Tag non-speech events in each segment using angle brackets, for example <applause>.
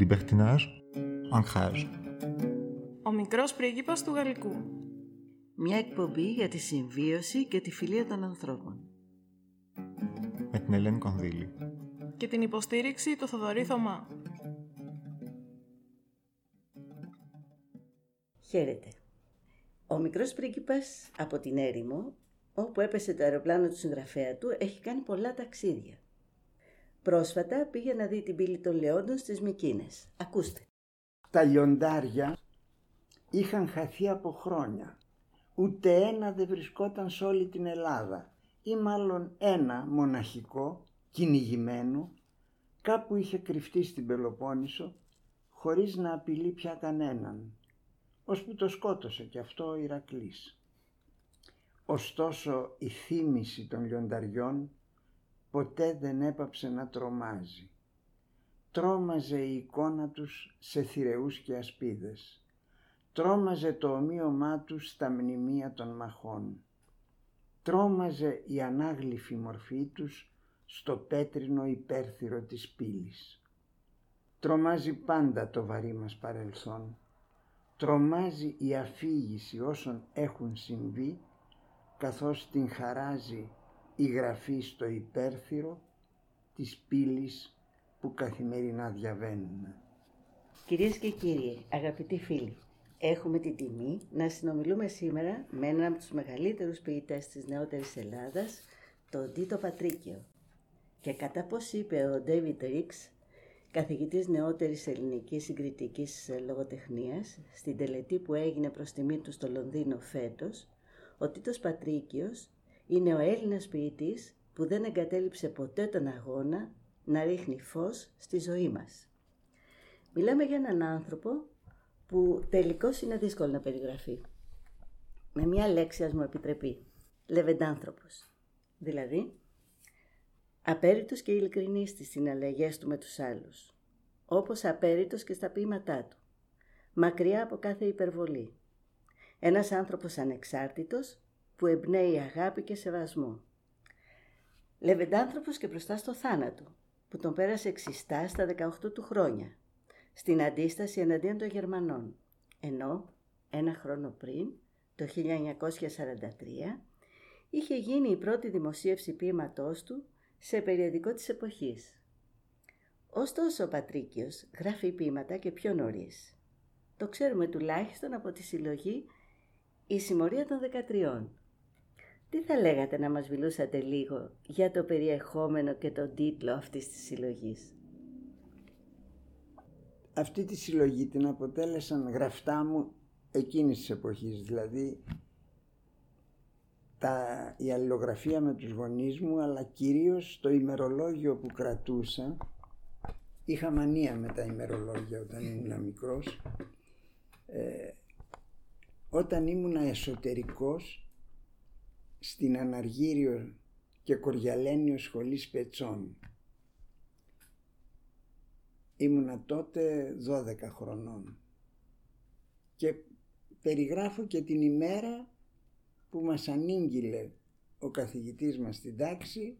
Libertinage, ancrage. Ο μικρός πρίγκιπας του Γαλλικού. Μια εκπομπή για τη συμβίωση και τη φιλία των ανθρώπων. Με την Ελένη Κονδύλη. Και την υποστήριξη του Θοδωρή Θωμά. Χαίρετε. Ο μικρός πρίγκιπας από την έρημο, όπου έπεσε το αεροπλάνο του συγγραφέα του, έχει κάνει πολλά ταξίδια. Πρόσφατα πήγε να δει την πύλη των Λεόντων στις Μικίνες. Ακούστε. Τα λιοντάρια είχαν χαθεί από χρόνια. Ούτε ένα δεν βρισκόταν σε όλη την Ελλάδα ή μάλλον ένα μοναχικό, κυνηγημένο, κάπου είχε κρυφτεί στην Πελοπόννησο χωρίς να απειλεί πια κανέναν, ώσπου το σκότωσε και αυτό ο Ηρακλής. Ωστόσο η θύμηση των λιονταριών ποτέ δεν έπαψε να τρομάζει. Τρόμαζε η εικόνα τους σε θηρεούς και ασπίδες. Τρόμαζε το ομοίωμά τους στα μνημεία των μαχών. Τρόμαζε η ανάγλυφη μορφή τους στο πέτρινο υπέρθυρο της πύλης. Τρομάζει πάντα το βαρύ μας παρελθόν. Τρομάζει η αφήγηση όσων έχουν συμβεί καθώς την χαράζει η γραφή στο υπέρθυρο της πύλης που καθημερινά διαβαίνουμε. Κυρίες και κύριοι, αγαπητοί φίλοι, έχουμε την τιμή να συνομιλούμε σήμερα με έναν από τους μεγαλύτερους ποιητές της νεότερης Ελλάδας, τον Τίτο Πατρίκιο. Και κατά πώς είπε ο Ντέιβιτ Ρίξ, καθηγητής νεότερης ελληνικής συγκριτικής λογοτεχνίας, στην τελετή που έγινε προς τιμή του στο Λονδίνο φέτος, ο Τίτος Πατρίκιος είναι ο Έλληνας ποιητής που δεν εγκατέλειψε ποτέ τον αγώνα να ρίχνει φως στη ζωή μας. Μιλάμε για έναν άνθρωπο που τελικώς είναι δύσκολο να περιγραφεί. Με μια λέξη ας μου επιτρεπεί. Λεβεντάνθρωπος. Δηλαδή, απέριτος και ειλικρινής στις συναλλαγές του με τους άλλους. Όπως απέριτος και στα ποίηματά του. Μακριά από κάθε υπερβολή. Ένας άνθρωπος ανεξάρτητος που εμπνέει αγάπη και σεβασμό. Λεβεντάνθρωπος και μπροστά στο θάνατο, που τον πέρασε εξιστά στα 18 του χρόνια, στην αντίσταση εναντίον των Γερμανών, ενώ ένα χρόνο πριν, το 1943, είχε γίνει η πρώτη δημοσίευση ποίηματός του σε περιοδικό της εποχής. Ωστόσο ο Πατρίκιος γράφει ποίηματα και πιο νωρίς. Το ξέρουμε τουλάχιστον από τη συλλογή «Η Συμμορία των Δεκατριών» Τι θα λέγατε να μας μιλούσατε λίγο για το περιεχόμενο και τον τίτλο αυτής της συλλογής; Αυτή τη συλλογή την αποτέλεσαν γραφτά μου εκείνης της εποχής, δηλαδή τα, η αλληλογραφία με τους γονείς μου, αλλά κυρίως το ημερολόγιο που κρατούσα. Είχα μανία με τα ημερολόγια όταν ήμουν μικρός. Ε, όταν ήμουν εσωτερικός στην Αναργύριο και Κοριαλένιο Σχολή Σπετσών. Ήμουνα τότε 12 χρονών και περιγράφω και την ημέρα που μας ανήγγειλε ο καθηγητής μας στην τάξη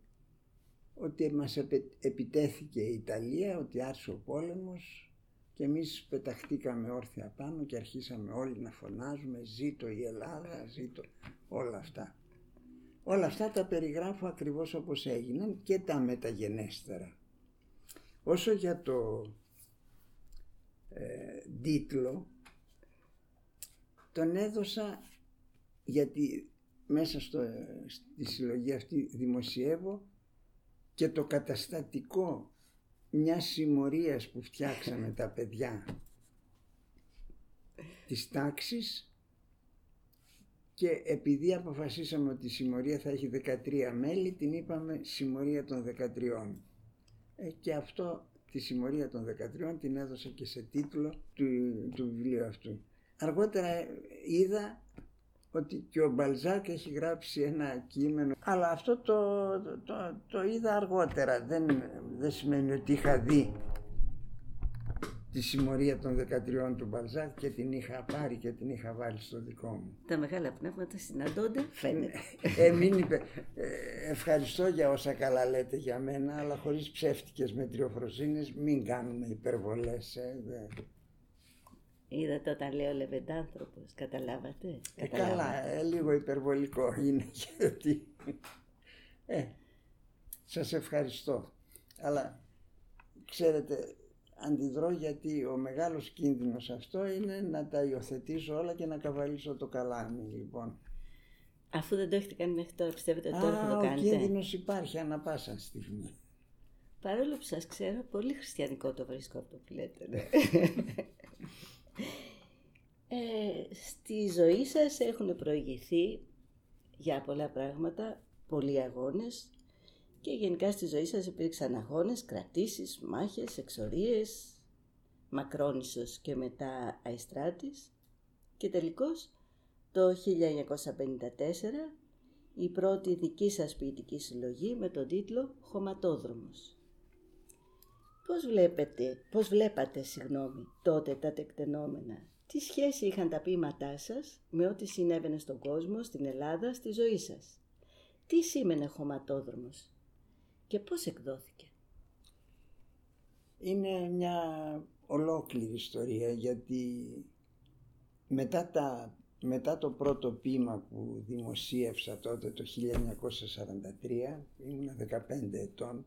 ότι μας επιτέθηκε η Ιταλία, ότι άρχισε ο πόλεμος και εμείς πεταχτήκαμε όρθια πάνω και αρχίσαμε όλοι να φωνάζουμε «Ζήτω η Ελλάδα, ζήτω» όλα αυτά. Όλα αυτά τα περιγράφω ακριβώς όπως έγιναν και τα μεταγενέστερα. Όσο για το ε, τίτλο, τον έδωσα γιατί μέσα στο, στη συλλογή αυτή δημοσιεύω και το καταστατικό μιας συμμορίας που φτιάξαμε τα παιδιά <laughs> της τάξης και επειδή αποφασίσαμε ότι η συμμορία θα έχει 13 μέλη, την είπαμε συμμορία των 13. Ε, και αυτό, τη συμμορία των 13, την έδωσα και σε τίτλο του, του βιβλίου αυτού. Αργότερα είδα ότι και ο Μπαλζάκ έχει γράψει ένα κείμενο, αλλά αυτό το, το, το, είδα αργότερα, δεν, δεν σημαίνει ότι είχα δει τη συμμορία των 13 του Μπαλζάκ και την είχα πάρει και την είχα βάλει στο δικό μου. Τα μεγάλα πνεύματα συναντώνται, φαίνεται. Ε, μην είπε, ε, ευχαριστώ για όσα καλά λέτε για μένα, αλλά χωρίς ψεύτικες μετριοφροσύνες μην κάνουμε υπερβολές. Ε, δε. Είδατε όταν λέω λεβεντάνθρωπος, καταλάβατε; Ε, Καταλάβατε. καλά, ε, λίγο υπερβολικό είναι <laughs> γιατί... Ε, σας ευχαριστώ. Αλλά, ξέρετε, αντιδρώ γιατί ο μεγάλος κίνδυνος αυτό είναι να τα υιοθετήσω όλα και να καβαλήσω το καλάμι, λοιπόν. Αφού δεν το έχετε κάνει μέχρι τώρα, πιστεύετε ότι τώρα θα Α, το ο κάνετε; κίνδυνος υπάρχει ανα πάσα στιγμή. Παρόλο που σας ξέρω, πολύ χριστιανικό το βρίσκω αυτό που λέτε. ναι. <laughs> ε, στη ζωή σας έχουν προηγηθεί για πολλά πράγματα, πολλοί αγώνες και γενικά στη ζωή σας υπήρξαν αγώνες, κρατήσεις, μάχες, εξορίες, Μακρόνισσος και μετά Αϊστράτης και τελικώς το 1954 η πρώτη δική σας ποιητική συλλογή με τον τίτλο «Χωματόδρομος». Πώς βλέπετε, πώς βλέπατε, συγγνώμη, τότε τα τεκτενόμενα; Τι σχέση είχαν τα ποίηματά σας με ό,τι συνέβαινε στον κόσμο, στην Ελλάδα, στη ζωή σας; Τι σήμαινε χωματόδρομος; Και πώς εκδόθηκε; Είναι μια ολόκληρη ιστορία γιατί μετά, τα, μετά το πρώτο ποίημα που δημοσίευσα τότε το 1943, ήμουν 15 ετών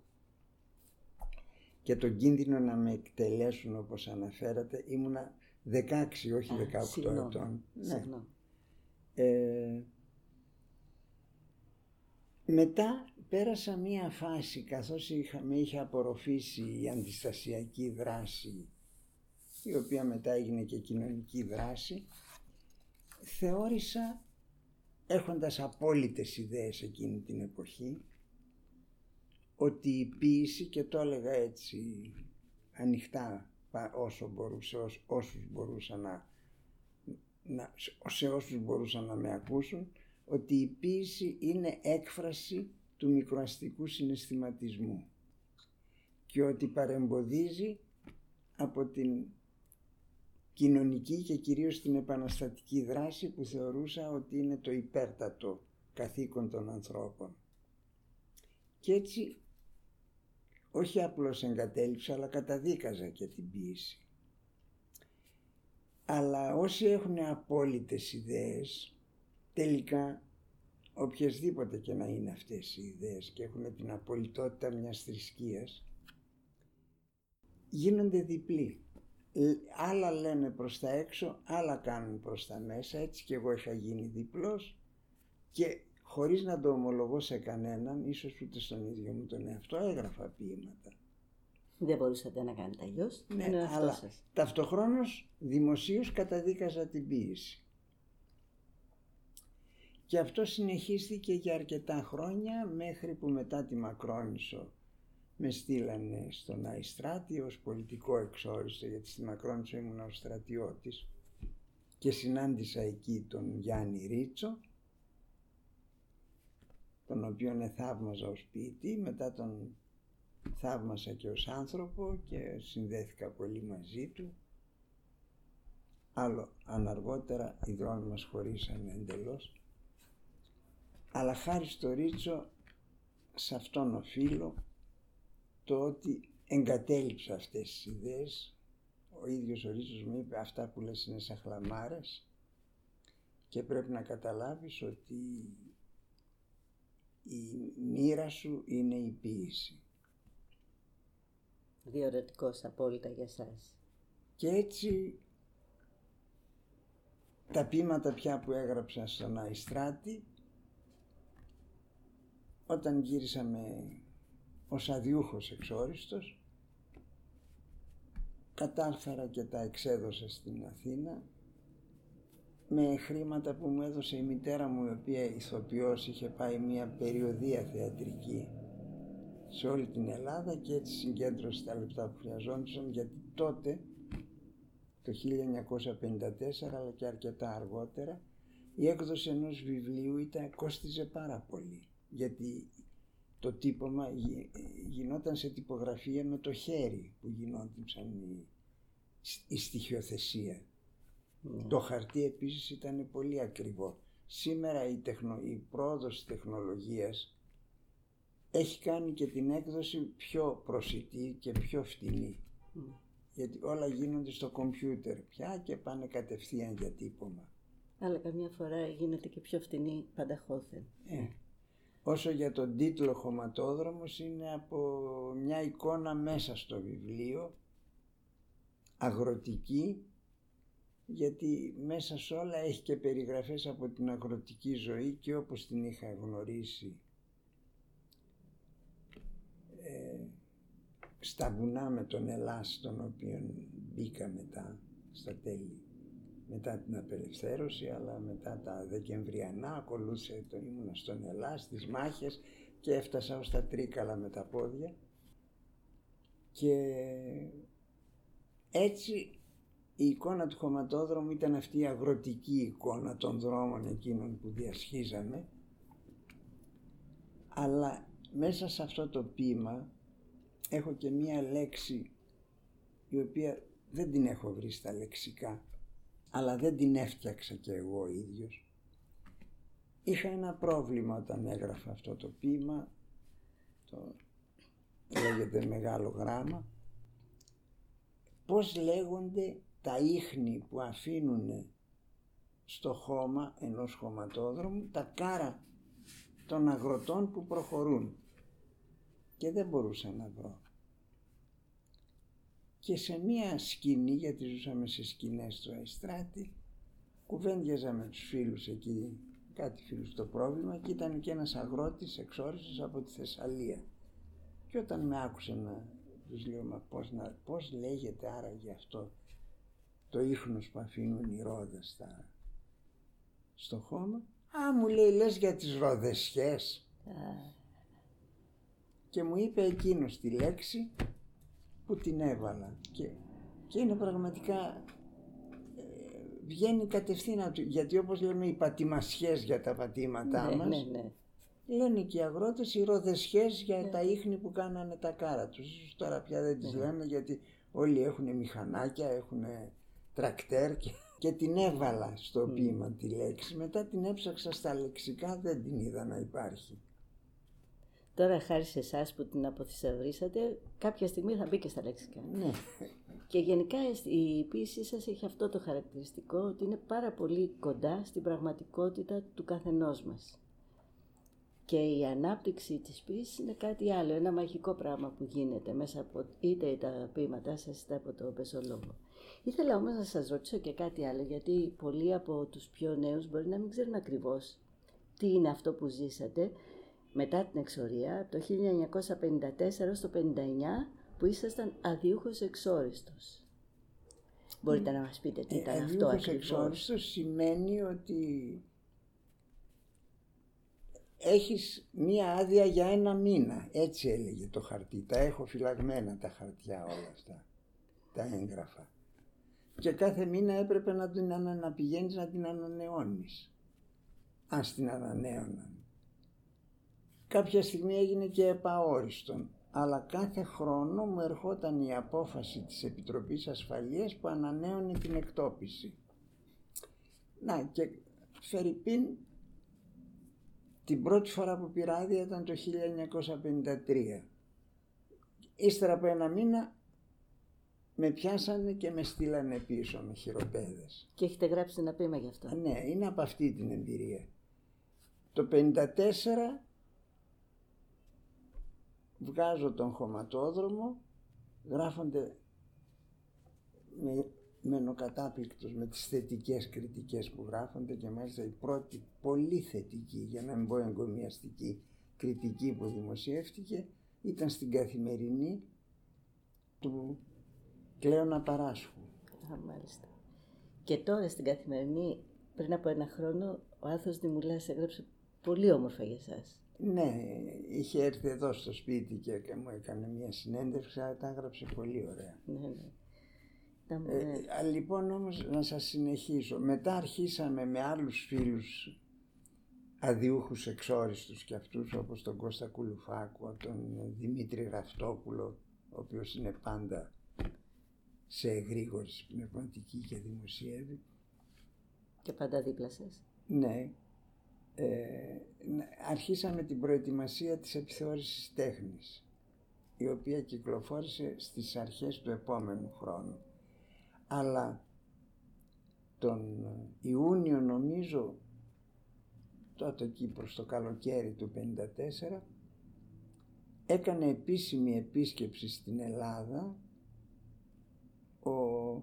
και τον κίνδυνο να με εκτελέσουν όπως αναφέρατε ήμουνα 16 όχι 18 Α, συγγνώμη, ετών. Ναι. Συγγνώμη. Ε, μετά πέρασα μία φάση καθώς είχα, με είχε απορροφήσει η αντιστασιακή δράση η οποία μετά έγινε και κοινωνική δράση θεώρησα έχοντας απόλυτες ιδέες εκείνη την εποχή ότι η ποίηση και το έλεγα έτσι ανοιχτά πα- όσο μπορούσε, ως- όσους μπορούσαν να, να, σε όσους μπορούσαν να με ακούσουν ότι η ποίηση είναι έκφραση του μικροαστικού συναισθηματισμού και ότι παρεμποδίζει από την κοινωνική και κυρίως την επαναστατική δράση που θεωρούσα ότι είναι το υπέρτατο καθήκον των ανθρώπων. Και έτσι όχι απλώς εγκατέλειψα αλλά καταδίκαζα και την ποίηση. Αλλά όσοι έχουν απόλυτες ιδέες τελικά οποιασδήποτε και να είναι αυτές οι ιδέες και έχουν την απολυτότητα μιας θρησκείας γίνονται διπλοί. Λ- Άλλα λένε προς τα έξω, άλλα κάνουν προς τα μέσα, έτσι και εγώ είχα γίνει διπλός και χωρίς να το ομολογώ σε κανέναν, ίσως ούτε στον ίδιο μου τον εαυτό, έγραφα ποίηματα. Δεν μπορούσατε να κάνετε αλλιώς. Ναι, είναι αυτό αλλά σας. ταυτοχρόνως δημοσίως καταδίκαζα την ποίηση. Και αυτό συνεχίστηκε για αρκετά χρόνια μέχρι που μετά τη Μακρόνισσο με στείλανε στον Αϊστράτη ως πολιτικό εξόριστο γιατί στη Μακρόνισσο ήμουν ο στρατιώτης και συνάντησα εκεί τον Γιάννη Ρίτσο τον οποίον θαύμαζα ως ποιητή, μετά τον θαύμασα και ως άνθρωπο και συνδέθηκα πολύ μαζί του. Άλλο, αν αργότερα οι δρόμοι μας χωρίσανε εντελώς. Αλλά χάρη στο Ρίτσο, σε αυτόν οφείλω το ότι εγκατέλειψα αυτές τις ιδέες. Ο ίδιος ο Ρίτσος μου είπε αυτά που λες είναι σαν χλαμάρες και πρέπει να καταλάβεις ότι η μοίρα σου είναι η ποίηση. Διορατικός απόλυτα για σας. Και έτσι τα ποίηματα πια που έγραψα στον Αϊστράτη όταν γύρισα με ως αδιούχος εξόριστος κατάφερα και τα εξέδωσα στην Αθήνα με χρήματα που μου έδωσε η μητέρα μου η οποία ηθοποιός είχε πάει μια περιοδία θεατρική σε όλη την Ελλάδα και έτσι συγκέντρωσε τα λεπτά που χρειαζόντουσαν γιατί τότε το 1954 αλλά και αρκετά αργότερα η έκδοση ενός βιβλίου ήταν, κόστιζε πάρα πολύ γιατί το τύπομα γι- γινόταν σε τυπογραφία με το χέρι που γινόταν οι, η στοιχειοθεσία. Ναι. Το χαρτί επίσης ήταν πολύ ακριβό. Σήμερα η, τεχνο, η πρόοδος της τεχνολογίας έχει κάνει και την έκδοση πιο προσιτή και πιο φτηνή. Μμ. Γιατί όλα γίνονται στο κομπιούτερ πια και πάνε κατευθείαν για τύπομα. Αλλά καμιά φορά γίνεται και πιο φτηνή πανταχώθεν. Ε, όσο για τον τίτλο χωματόδρομος είναι από μια εικόνα μέσα στο βιβλίο, αγροτική, γιατί μέσα σε όλα έχει και περιγραφές από την αγροτική ζωή και όπως την είχα γνωρίσει ε, στα βουνά με τον Ελλάς, τον οποίο μπήκα μετά στα τέλη μετά την απελευθέρωση, αλλά μετά τα Δεκεμβριανά ακολούθησε το ήμουνα στον Ελλάς, στις μάχες και έφτασα ως τα Τρίκαλα με τα πόδια. Και έτσι η εικόνα του χωματόδρομου ήταν αυτή η αγροτική εικόνα των δρόμων εκείνων που διασχίζαμε. Αλλά μέσα σε αυτό το ποίημα έχω και μία λέξη η οποία δεν την έχω βρει στα λεξικά αλλά δεν την έφτιαξα και εγώ ο ίδιος. Είχα ένα πρόβλημα όταν έγραφα αυτό το ποίημα, το λέγεται μεγάλο γράμμα, πώς λέγονται τα ίχνη που αφήνουν στο χώμα ενός χωματόδρομου τα κάρα των αγροτών που προχωρούν και δεν μπορούσα να βρω. Και σε μία σκηνή, γιατί ζούσαμε σε σκηνές στο Αϊστράτη, κουβέντιαζα με τους φίλους εκεί, κάτι φίλους στο πρόβλημα και ήταν και ένας αγρότης εξόριστος από τη Θεσσαλία. Και όταν με άκουσε να τους λέω, μα πώς, να, πώς λέγεται άραγε αυτό το ίχνος που αφήνουν οι ρόδες στα, στο χώμα; Α, μου λέει, λες για τις ροδεσιές. Και μου είπε εκείνος τη λέξη που την έβαλα. Και, και είναι πραγματικά ε, βγαίνει κατευθείαν από το- γιατί όπως λέμε οι πατημασιές για τα πατήματά ναι, μας ναι, ναι. λένε και οι αγρότες οι ροδεσιές για τα ίχνη που κάνανε τα κάρα τους. Ίσως τώρα πια δεν τις Ναι. λένε γιατί όλοι έχουν μηχανάκια, έχουν τρακτέρ και, και την έβαλα στο Μμ. ποίημα τη λέξη. Μετά την έψαξα στα λεξικά, δεν την είδα να υπάρχει. Τώρα χάρη σε εσάς που την αποθυσαυρίσατε, κάποια στιγμή θα μπει και στα λεξικά. Ναι, Και γενικά η ποίησή σας έχει αυτό το χαρακτηριστικό ότι είναι πάρα πολύ κοντά στην πραγματικότητα του καθενός μας. Και η ανάπτυξη της ποίησης είναι κάτι άλλο, ένα μαγικό πράγμα που γίνεται μέσα από είτε τα ποίηματά σας είτε από το πεσολόγο. Ήθελα όμως να σας ρωτήσω και κάτι άλλο, γιατί πολλοί από τους πιο νέους μπορεί να μην ξέρουν ακριβώς τι είναι αυτό που ζήσατε μετά την εξορία, από το 1954 στο 59, που ήσασταν αδιούχος εξόριστος. Μπορείτε να μας πείτε τι Ε, ήταν αυτό αλλιώς ακριβώς. εξόριστος σημαίνει ότι έχεις μία άδεια για ένα μήνα. Έτσι έλεγε το χαρτί. Τα έχω φυλαγμένα τα χαρτιά όλα αυτά. Τα έγγραφα. Και κάθε μήνα έπρεπε να, την, ανα- να πηγαίνεις να την ανανεώνεις. Αν στην ανανέωναν. Κάποια στιγμή έγινε και επαόριστον. Αλλά κάθε χρόνο μου ερχόταν η απόφαση της Επιτροπής Ασφαλείας που ανανέωνε την εκτόπιση. Να και Φερρυπίν την πρώτη φορά που πήρα άδεια ήταν το 1953. Ύστερα από ένα μήνα με πιάσανε και με στείλανε πίσω με χειροπέδες. Και έχετε γράψει ένα ποίημα γι' αυτό. Α, Ναι, είναι από αυτή την εμπειρία. Το 54 βγάζω τον χωματόδρομο, γράφονται με, μενοκατάπληκτος με τις θετικές κριτικές που γράφονται και μάλιστα η πρώτη πολύ θετική, για να μην πω εγκομιαστική, κριτική που δημοσιεύτηκε ήταν στην καθημερινή του Κλέωνα Παράσχου. Α, μάλιστα. Και τώρα στην καθημερινή, πριν από ένα χρόνο, ο Άθος Δημουλάς έγραψε πολύ όμορφα για εσάς. Ναι, είχε έρθει εδώ στο σπίτι και και μου έκανε μια συνέντευξη, αλλά τα έγραψε πολύ ωραία. Ναι, ναι. Ήταν, Ε, ναι. α, λοιπόν όμως να σας συνεχίσω. Μετά αρχίσαμε με άλλους φίλους αδιούχους εξόριστους και αυτούς όπως τον Κώστα Κουλουφάκου, τον Δημήτρη Ραφτόπουλο, ο οποίος είναι πάντα σε εγρήγορση πνευματική και δημοσίευη. Και πάντα δίπλα σας. Ναι. Ε, ναι, αρχίσαμε την προετοιμασία της επιθεώρησης τέχνης, η οποία κυκλοφόρησε στις αρχές του επόμενου χρόνου. Αλλά τον Ιούνιο νομίζω, τότε εκεί προς το καλοκαίρι του 1954, έκανε επίσημη επίσκεψη στην Ελλάδα ο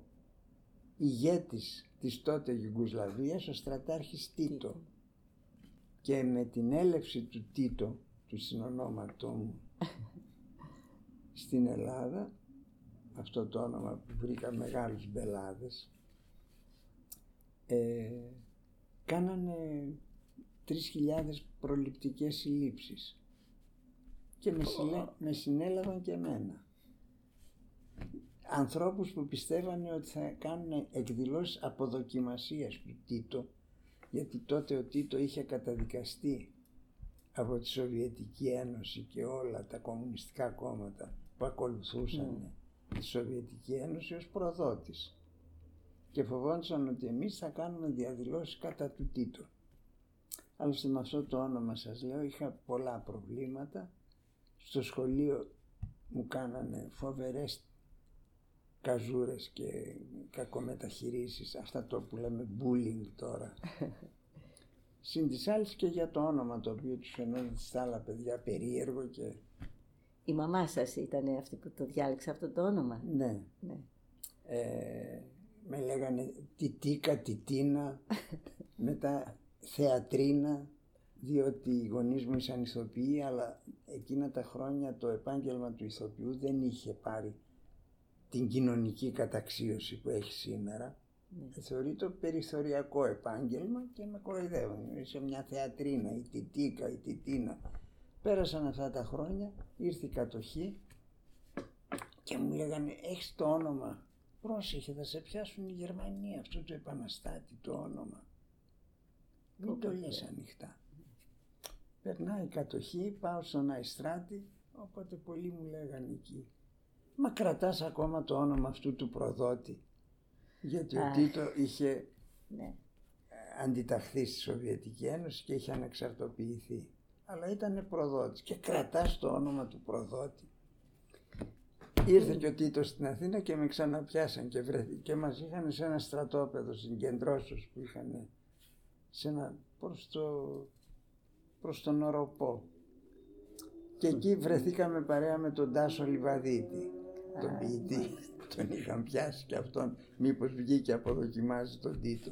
ηγέτης της τότε Γιουγκουσλαβίας, ο στρατάρχης Τίτο. Και με την έλευση του Τίτο, του συνονόματό μου, <laughs> στην Ελλάδα, αυτό το όνομα που βρήκα μεγάλους μπελάδες, ε, κάνανε 3.000 προληπτικές συλλήψεις και με, με συνέλαβαν και εμένα. Ανθρώπους που πιστεύανε ότι θα κάνουν εκδηλώσεις αποδοκιμασίας του Τίτο γιατί τότε ο Τίτο είχε καταδικαστεί από τη Σοβιετική Ένωση και όλα τα κομμουνιστικά κόμματα που ακολουθούσαν mm. τη Σοβιετική Ένωση ως προδότης και φοβόντουσαν ότι εμείς θα κάνουμε διαδηλώσεις κατά του Τίτο. Άλλωστε με αυτό το όνομα σας λέω είχα πολλά προβλήματα. Στο σχολείο μου κάνανε φοβερές καζούρες και κακομεταχειρήσεις, αυτά το που λέμε bullying τώρα. Συν τις άλλες και για το όνομα το οποίο τους φαινόταν στα άλλα παιδιά περίεργο και... Η μαμά σας ήταν αυτή που το διάλεξε αυτό το όνομα; Ναι. ναι. Ε, με λέγανε Τιτίκα, Τιτίνα, <laughs> μετά Θεατρίνα, διότι οι γονείς μου ήσαν ηθοποιοί, αλλά εκείνα τα χρόνια το επάγγελμα του ηθοποιού δεν είχε πάρει την κοινωνική καταξίωση που έχει σήμερα. Ναι. Θεωρείται περιθωριακό επάγγελμα και με κοροϊδεύουν. Είσαι μια θεατρίνα, η Τιτίκα, η Τιτίνα. Πέρασαν αυτά τα χρόνια, ήρθε η κατοχή και μου λέγανε έχεις το όνομα Πρόσεχε, θα σε πιάσουν οι Γερμανοί αυτό το επαναστάτη το όνομα. Μην το λες ανοιχτά. Περνάει η κατοχή, πάω στον Αϊστράτη, οπότε πολλοί μου λέγανε εκεί. Μα κρατάς ακόμα το όνομα αυτού του προδότη. Γιατί ο Τίτο είχε ναι. αντιταχθεί στη Σοβιετική Ένωση και είχε ανεξαρτοποιηθεί. Αλλά ήταν προδότης και κρατάς το όνομα του προδότη. Ήρθε και ο Τίτος στην Αθήνα και με ξαναπιάσαν και, βρέθη, και μας είχαν σε ένα στρατόπεδο συγκεντρώσεις που είχαν σε ένα, προς, το, προς τον Οροπό. Και εκεί βρεθήκαμε παρέα με τον Τάσο Λιβαδίτη, τον ποιητή. Τον είχαν πιάσει και αυτόν μήπως βγήκε αποδοκιμάζει τον Τίτο.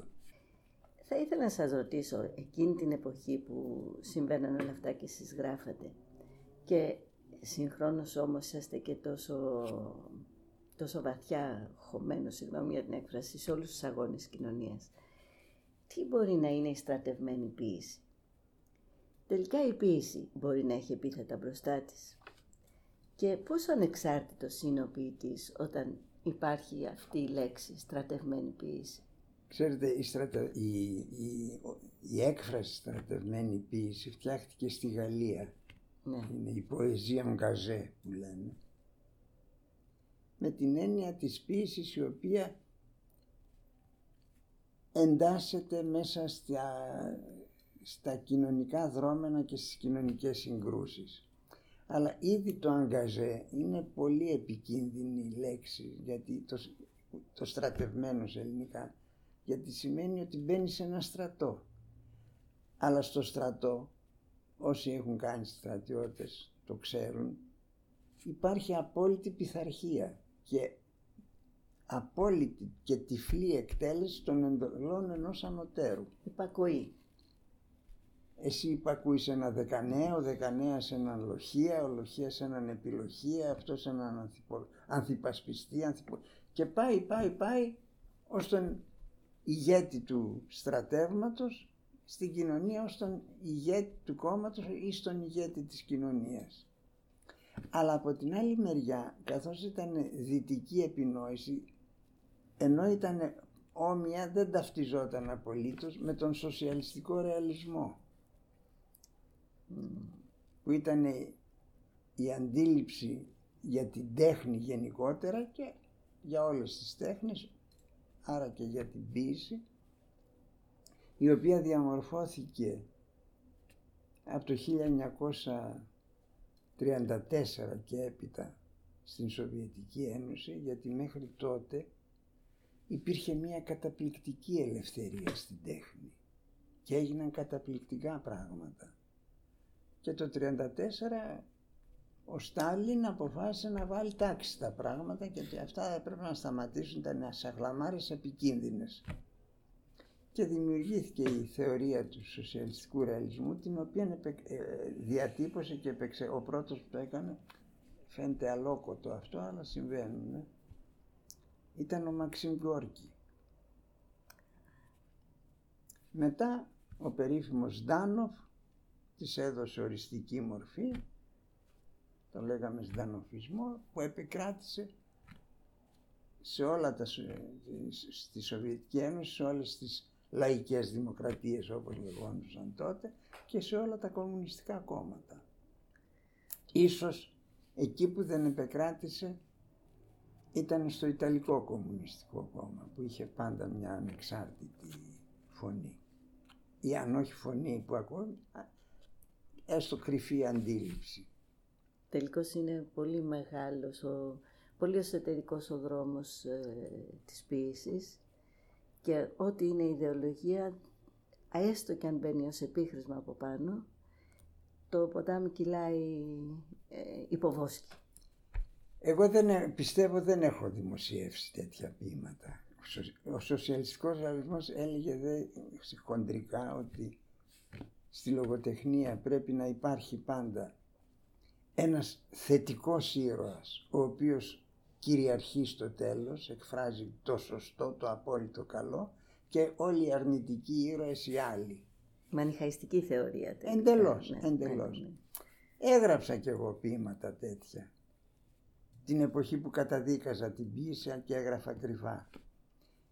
Θα ήθελα να σας ρωτήσω, εκείνη την εποχή που συμβαίναν όλα αυτά και εσείς γράφατε και Συγχρόνως όμως είστε και τόσο, τόσο βαθιά χωμένος, συγγνώμη για την έκφραση, σε όλους τους αγώνες της κοινωνίας. Τι μπορεί να είναι η στρατευμένη ποίηση. Τελικά η ποίηση μπορεί να έχει επίθετα μπροστά της. Και πόσο ανεξάρτητος είναι ο ποιητής όταν υπάρχει αυτή η λέξη στρατευμένη ποίηση. Ξέρετε, η, στρατε... η, η, η έκφραση στρατευμένη ποίηση φτιάχτηκε στη Γαλλία ναι. Είναι η ποεζία γκαζέ που λένε. Με την έννοια της ποίησης η οποία εντάσσεται μέσα στα, στα κοινωνικά δρόμενα και στις κοινωνικές συγκρούσεις. Αλλά ήδη το αγκαζέ είναι πολύ επικίνδυνη λέξη γιατί το, το στρατευμένο σε ελληνικά γιατί σημαίνει ότι μπαίνει σε ένα στρατό. Αλλά στο στρατό όσοι έχουν κάνει στρατιώτες το ξέρουν, υπάρχει απόλυτη πειθαρχία και απόλυτη και τυφλή εκτέλεση των εντολών ενός ανωτέρου. Υπακοή. Εσύ υπακούεις σε ένα δεκανέα, ο δεκανέα σε έναν λοχεία, ο λοχεία σε έναν επιλοχεία, αυτό σε έναν ανθιπο... ανθιπασπιστή, ανθιπο... και πάει, πάει, πάει ως τον ηγέτη του στρατεύματος στην κοινωνία ως τον ηγέτη του κόμματος ή στον ηγέτη της κοινωνίας. Αλλά από την άλλη μεριά, καθώς ήταν δυτική επινόηση, ενώ ήταν όμοια δεν ταυτιζόταν απολύτως με τον σοσιαλιστικό ρεαλισμό που ήταν η αντίληψη για την τέχνη γενικότερα και για όλες τις τέχνες, άρα και για την ποίηση, η οποία διαμορφώθηκε από το 1934 και έπειτα στην Σοβιετική Ένωση, γιατί μέχρι τότε υπήρχε μια καταπληκτική ελευθερία στην τέχνη και έγιναν καταπληκτικά πράγματα. Και το 1934 ο Στάλιν αποφάσισε να βάλει τάξη στα πράγματα και ότι αυτά έπρεπε να σταματήσουν, ήταν ασαγλαμάρες επικίνδυνες. Και δημιουργήθηκε η θεωρία του σοσιαλιστικού ρεαλισμού, την οποία ε, διατύπωσε και επεξε... ο πρώτος που το έκανε, φαίνεται αλόκοτο αυτό, αλλά συμβαίνουν. Ε. Ήταν ο Μαξίμ Γκόρκι. Μετά ο περίφημος Ντάνοφ της έδωσε οριστική μορφή το λέγαμε σδανοφισμό, που επικράτησε σε όλα τα, στη Σοβιετική Ένωση, σε όλες τις λαϊκές δημοκρατίες όπως λεγόντουσαν τότε και σε όλα τα κομμουνιστικά κόμματα. Ίσως εκεί που δεν επικράτησε ήταν στο Ιταλικό Κομμουνιστικό Κόμμα που είχε πάντα μια ανεξάρτητη φωνή ή αν όχι φωνή που ακόμη έστω κρυφή αντίληψη. Τελικώς είναι πολύ μεγάλος, ο, πολύ εσωτερικός ο δρόμος ε, της ποίησης και ό,τι είναι ιδεολογία, έστω και αν μπαίνει ως επίχρησμα από πάνω, το ποτάμι κυλάει ε, υποβόσκη. Εγώ δεν, πιστεύω δεν έχω δημοσιεύσει τέτοια ποίηματα. Ο σοσιαλιστικός ρεαλισμός έλεγε δε, χοντρικά ότι στη λογοτεχνία πρέπει να υπάρχει πάντα ένας θετικός ήρωας, ο οποίος κυριαρχεί στο τέλος, εκφράζει το σωστό, το απόλυτο καλό και όλοι οι αρνητικοί ήρωες οι άλλοι. Μανιχαϊστική θεωρία. Τελικά. Εντελώς, ναι, εντελώς. Ναι, ναι. Έγραψα κι εγώ ποίηματα τέτοια. Την εποχή που καταδίκαζα την ποίηση και έγραφα κρυφά.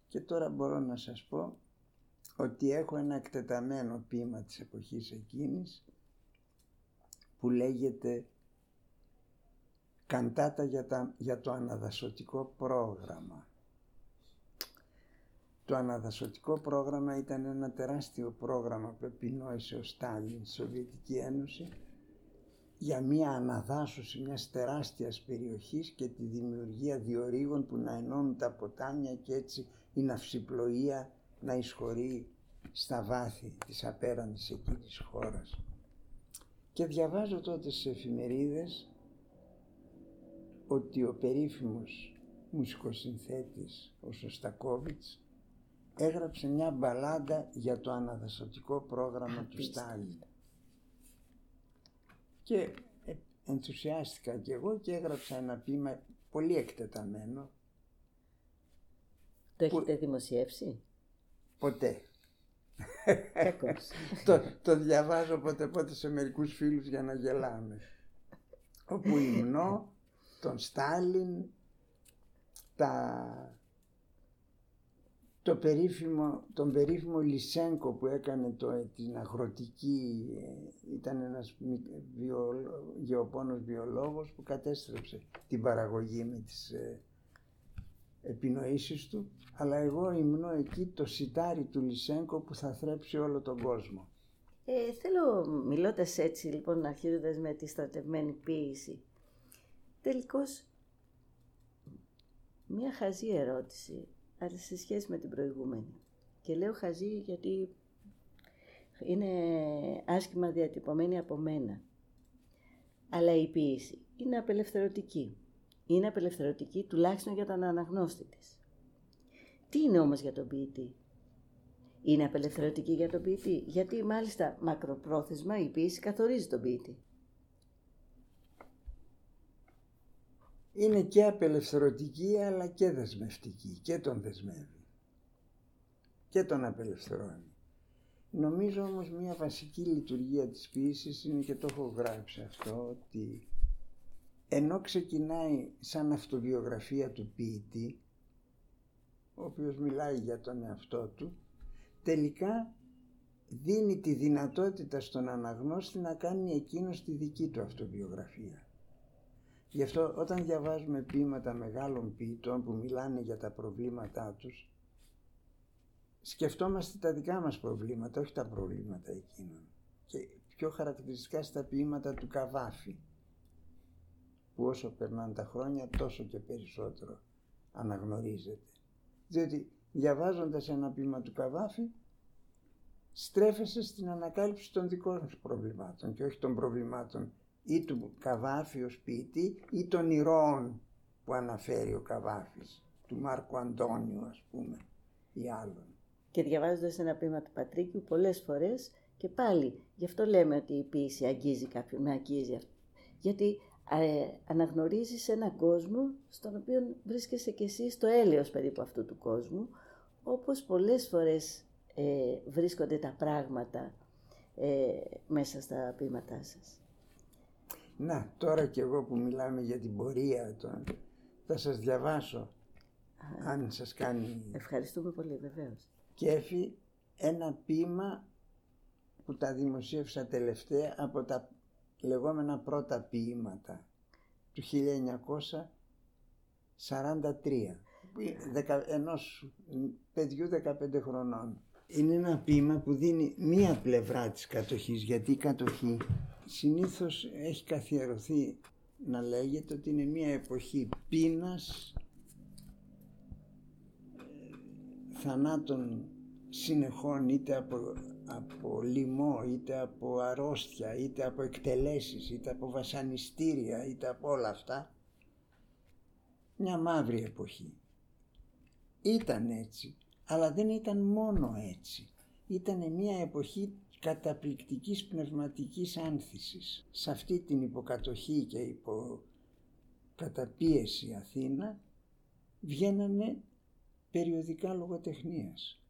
Και τώρα μπορώ να σας πω ότι έχω ένα εκτεταμένο ποίημα της εποχής εκείνης που λέγεται καντάτα για, τα, για το αναδασωτικό πρόγραμμα. Το αναδασωτικό πρόγραμμα ήταν ένα τεράστιο πρόγραμμα που επινόησε ο Στάλιν στη Σοβιετική Ένωση για μια αναδάσωση μιας τεράστιας περιοχής και τη δημιουργία διορίγων που να ενώνουν τα ποτάμια και έτσι η ναυσιπλοεία να εισχωρεί στα βάθη της απέραντης εκεί της χώρας. Και διαβάζω τότε στις εφημερίδες ότι ο περίφημος μουσικοσυνθέτης ο Σωστακόβιτς έγραψε μια μπαλάντα για το αναδασωτικό πρόγραμμα του Στάλιν. Και ε, ενθουσιάστηκα κι εγώ και έγραψα ένα ποίημα πολύ εκτεταμένο. Το έχετε δημοσιεύσει; Ποτέ. το, το διαβάζω ποτέ πότε σε μερικούς φίλους για να γελάμε. Όπου υμνώ τον Στάλιν, τα, το περίφημο, τον περίφημο Λισέγκο που έκανε το, την αγροτική, ε, ήταν ένας βιολο, γεωπόνος βιολόγος που κατέστρεψε την παραγωγή με τις ε, επινοήσεις του, αλλά εγώ υμνώ εκεί το σιτάρι του Λισέγκο που θα θρέψει όλο τον κόσμο. Ε, θέλω, μιλώντας έτσι λοιπόν, αρχίζοντας με τη στρατευμένη ποίηση, Τελικώς, μία χαζή ερώτηση, αλλά σε σχέση με την προηγούμενη. Και λέω χαζή γιατί είναι άσχημα διατυπωμένη από μένα. Αλλά η ποίηση είναι απελευθερωτική. Είναι απελευθερωτική τουλάχιστον για τον αναγνώστη της. Τι είναι όμως για τον ποιητή; Είναι απελευθερωτική για τον ποιητή, γιατί μάλιστα μακροπρόθεσμα η ποίηση καθορίζει τον ποιητή. είναι και απελευθερωτική αλλά και δεσμευτική και τον δεσμεύει και τον απελευθερώνει. Νομίζω όμως μια βασική λειτουργία της ποιήσης είναι και το έχω γράψει αυτό ότι ενώ ξεκινάει σαν αυτοβιογραφία του ποιητή ο οποίος μιλάει για τον εαυτό του τελικά δίνει τη δυνατότητα στον αναγνώστη να κάνει εκείνο τη δική του αυτοβιογραφία. Γι' αυτό όταν διαβάζουμε ποίηματα μεγάλων ποιητών που μιλάνε για τα προβλήματά τους, σκεφτόμαστε τα δικά μας προβλήματα, όχι τα προβλήματα εκείνων. Και πιο χαρακτηριστικά στα ποίηματα του Καβάφη, που όσο περνάνε τα χρόνια τόσο και περισσότερο αναγνωρίζεται. Διότι διαβάζοντας ένα ποίημα του Καβάφη, στρέφεσαι στην ανακάλυψη των δικών σου προβλημάτων και όχι των προβλημάτων ή του Καβάφη ως ποιητή ή των ηρώων που αναφέρει ο Καβάφης, του Μάρκου Αντώνιου ας πούμε ή άλλων. Και διαβάζοντας ένα ποίημα του Πατρίκιου πολλές φορές και πάλι γι' αυτό λέμε ότι η ποίηση αγγίζει κάποιον, με αγγίζει αυτό. Γιατί ε, αναγνωρίζεις έναν κόσμο στον οποίο βρίσκεσαι και εσύ στο έλεος περίπου αυτού του κόσμου, όπως πολλές φορές ε, βρίσκονται τα πράγματα ε, μέσα στα ποίηματά σας. Να, τώρα κι εγώ που μιλάμε για την πορεία, των, θα σας διαβάσω, αν σας κάνει... Ευχαριστούμε πολύ, βεβαίως. Κέφι, ένα ποίημα που τα δημοσίευσα τελευταία από τα λεγόμενα πρώτα ποίηματα του 1943 ενός παιδιού 15 χρονών. Είναι ένα ποίημα που δίνει μία πλευρά της κατοχής γιατί η κατοχή συνήθως έχει καθιερωθεί να λέγεται ότι είναι μία εποχή πείνας, ε, θανάτων συνεχών είτε από από λοιμό, είτε από αρρώστια, είτε από εκτελέσεις, είτε από βασανιστήρια, είτε από όλα αυτά. Μια μαύρη εποχή. Ήταν έτσι, αλλά δεν ήταν μόνο έτσι. Ήταν μια εποχή καταπληκτικής πνευματικής άνθησης. Σε αυτή την υποκατοχή και υπο καταπίεση Αθήνα βγαίνανε περιοδικά λογοτεχνίας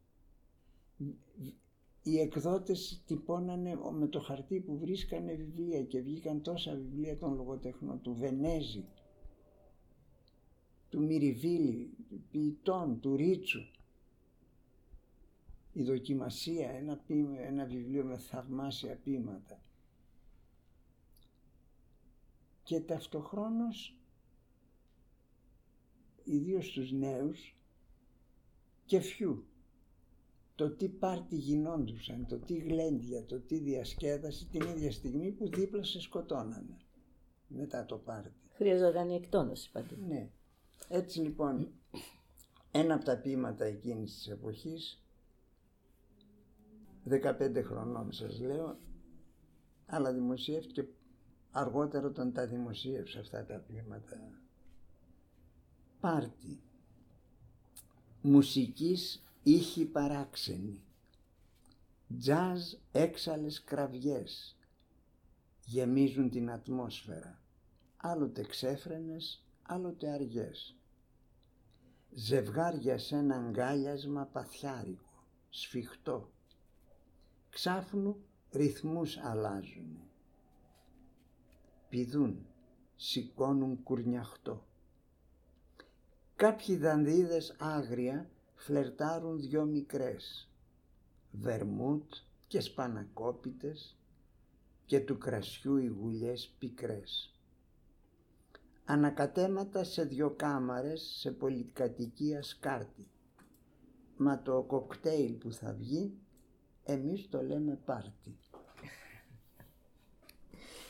οι εκδότες τυπώνανε με το χαρτί που βρίσκανε βιβλία και βγήκαν τόσα βιβλία των λογοτεχνών του Βενέζη, του Μυριβίλη, του ποιητών, του Ρίτσου. Η δοκιμασία, ένα, ένα βιβλίο με θαυμάσια ποίηματα. Και ταυτοχρόνως, ιδίως στους νέους, και φιού το τι πάρτι γινόντουσαν, το τι γλέντια, το τι διασκέδαση την ίδια στιγμή που δίπλα σε σκοτώνανε μετά το πάρτι. Χρειαζόταν η εκτόνωση παντού. Ναι. Έτσι λοιπόν ένα από τα ποίηματα εκείνης της εποχής 15 χρονών σας λέω αλλά δημοσιεύτηκε αργότερα όταν τα δημοσίευσα αυτά τα ποίηματα. Πάρτι μουσικής ήχοι παράξενοι, τζάζ έξαλες κραυγές, γεμίζουν την ατμόσφαιρα, άλλοτε ξέφρενες, άλλοτε αργές. Ζευγάρια σε ένα αγκάλιασμα παθιάρικο, σφιχτό. Ξάφνου ρυθμούς αλλάζουν. Πηδούν, σηκώνουν κουρνιαχτό. Κάποιοι δανδίδες άγρια φλερτάρουν δυο μικρές, βερμούτ και σπανακόπιτες και του κρασιού οι γουλιές πικρές. Ανακατέματα σε δυο κάμαρες σε πολυκατοικία σκάρτη. Μα το κοκτέιλ που θα βγει, εμείς το λέμε πάρτι.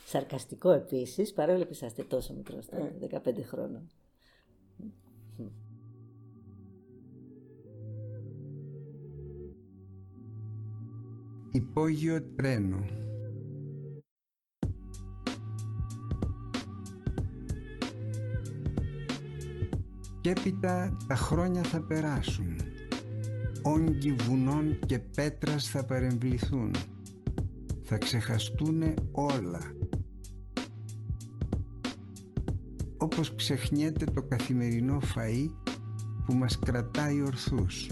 Σαρκαστικό επίσης, παρόλο που είσαστε τόσο μικρός, 15 χρόνων. Υπόγειο τρένο. Και έπειτα τα χρόνια θα περάσουν. Όγκοι βουνών και πέτρας θα παρεμβληθούν. Θα ξεχαστούνε όλα. Όπως ξεχνιέται το καθημερινό φαΐ που μας κρατάει ορθούς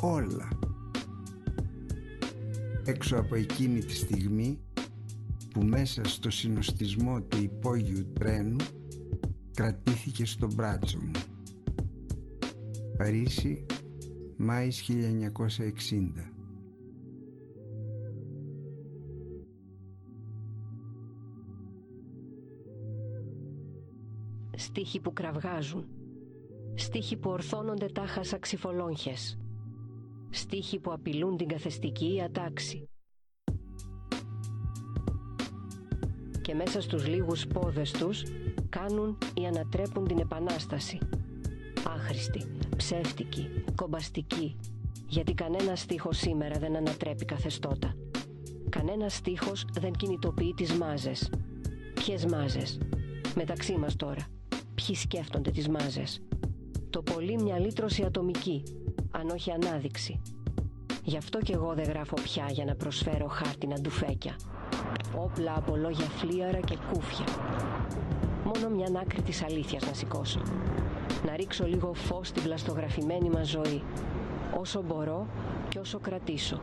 όλα. Έξω από εκείνη τη στιγμή που μέσα στο συνοστισμό του υπόγειου τρένου κρατήθηκε στο μπράτσο μου. Παρίσι, Μάης 1960 Στίχοι που κραυγάζουν. Στίχοι που ορθώνονται τάχα σαν ξυφολόγχες. Στίχοι που απειλούν την καθεστική ατάξη. Και μέσα στους λίγους πόδες τους κάνουν ή ανατρέπουν την επανάσταση. Άχρηστη, ψεύτικη, κομπαστική, γιατί κανένα στίχος σήμερα δεν ανατρέπει καθεστώτα. Κανένα στίχος δεν κινητοποιεί τις μάζες. Ποιες μάζες; Μεταξύ μας τώρα. Ποιοι σκέφτονται τις μάζες; Το πολύ μια λύτρωση ατομική, αν όχι ανάδειξη. Γι' αυτό κι εγώ δεν γράφω πια για να προσφέρω χάρτινα ντουφέκια. Όπλα από λόγια φλίαρα και κούφια. Μόνο μια άκρη της αλήθειας να σηκώσω. Να ρίξω λίγο φως στην πλαστογραφημένη μας ζωή. Όσο μπορώ και όσο κρατήσω.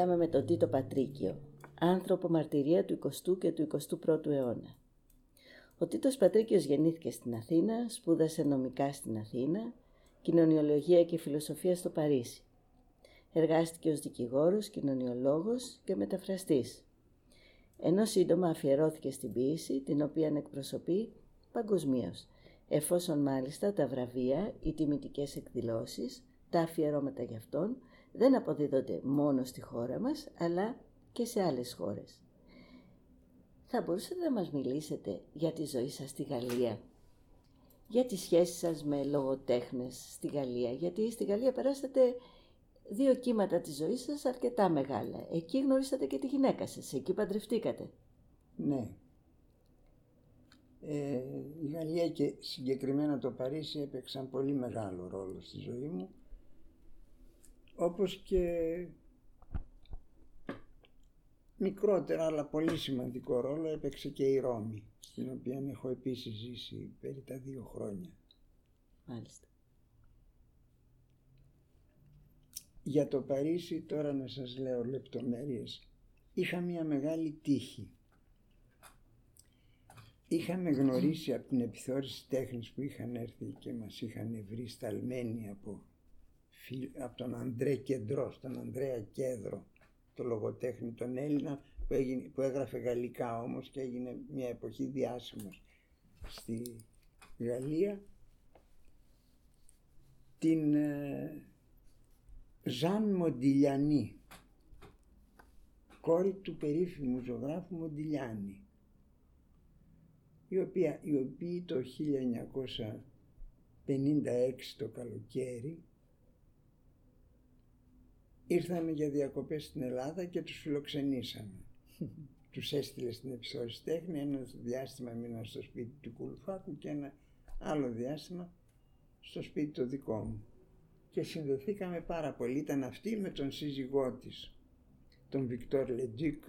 Μιλάμε με τον Τίτο Πατρίκιο, άνθρωπο μαρτυρία του 20ου και του 21ου αιώνα. Ο Τίτος Πατρίκιος γεννήθηκε στην Αθήνα, σπούδασε νομικά στην Αθήνα, κοινωνιολογία και φιλοσοφία στο Παρίσι. Εργάστηκε ως δικηγόρος, κοινωνιολόγος και μεταφραστής. Ενώ σύντομα αφιερώθηκε στην ποίηση, την οποία εκπροσωπεί παγκοσμίως, εφόσον μάλιστα τα βραβεία, οι τιμητικές εκδηλώσεις, τα αφιερώματα γι' αυτόν, δεν αποδίδονται μόνο στη χώρα μας, αλλά και σε άλλες χώρες. Θα μπορούσατε να μας μιλήσετε για τη ζωή σας στη Γαλλία, για τη σχέση σας με λογοτέχνες στη Γαλλία, γιατί στη Γαλλία περάσατε δύο κύματα της ζωής σας αρκετά μεγάλα. Εκεί γνωρίσατε και τη γυναίκα σας, εκεί παντρευτήκατε. Ναι. Ε, η Γαλλία και συγκεκριμένα το Παρίσι έπαιξαν πολύ μεγάλο ρόλο στη ζωή μου όπως και μικρότερα αλλά πολύ σημαντικό ρόλο έπαιξε και η Ρώμη στην οποία έχω επίσης ζήσει περί τα δύο χρόνια. Μάλιστα. Για το Παρίσι τώρα να σας λέω λεπτομέρειες. Είχα μια μεγάλη τύχη. Είχαμε γνωρίσει από την επιθεώρηση τέχνης που είχαν έρθει και μας είχαν βρει σταλμένοι από, από τον Αντρέ Κεντρό, τον Ανδρέα Κέδρο, το λογοτέχνη τον Έλληνα που, έγινε, που έγραφε γαλλικά όμως και έγινε μια εποχή διάσημος στη Γαλλία. Την ε, Ζαν Μοντιλιανή κόρη του περίφημου ζωγράφου Μοντιλιάνη η οποία, η οποία το 1956 το καλοκαίρι ήρθαμε για διακοπές στην Ελλάδα και τους φιλοξενήσαμε. <laughs> τους έστειλε στην επιστόληση τέχνη, ένα διάστημα μήνα στο σπίτι του Κουλουφάκου και ένα άλλο διάστημα στο σπίτι το δικό μου. Και συνδεθήκαμε πάρα πολύ. Ήταν αυτή με τον σύζυγό της, τον Βικτόρ Λετζίκ,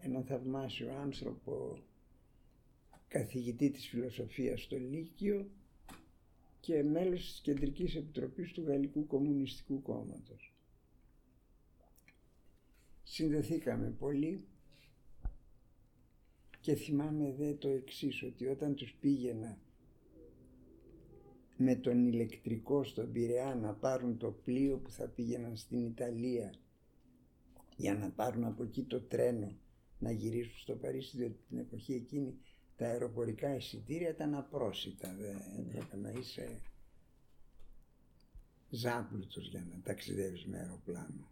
έναν θαυμάσιο άνθρωπο, καθηγητή της φιλοσοφίας στο Λύκειο και μέλος της Κεντρικής Επιτροπής του Γαλλικού Κομμουνιστικού Κόμματος συνδεθήκαμε πολύ και θυμάμαι δε το εξής ότι όταν τους πήγαινα με τον ηλεκτρικό στον Πειραιά να πάρουν το πλοίο που θα πήγαιναν στην Ιταλία για να πάρουν από εκεί το τρένο να γυρίσουν στο Παρίσι διότι την εποχή εκείνη τα αεροπορικά εισιτήρια ήταν απρόσιτα δεν έπρεπε να είσαι ζάμπλουτος για να ταξιδεύεις με αεροπλάνο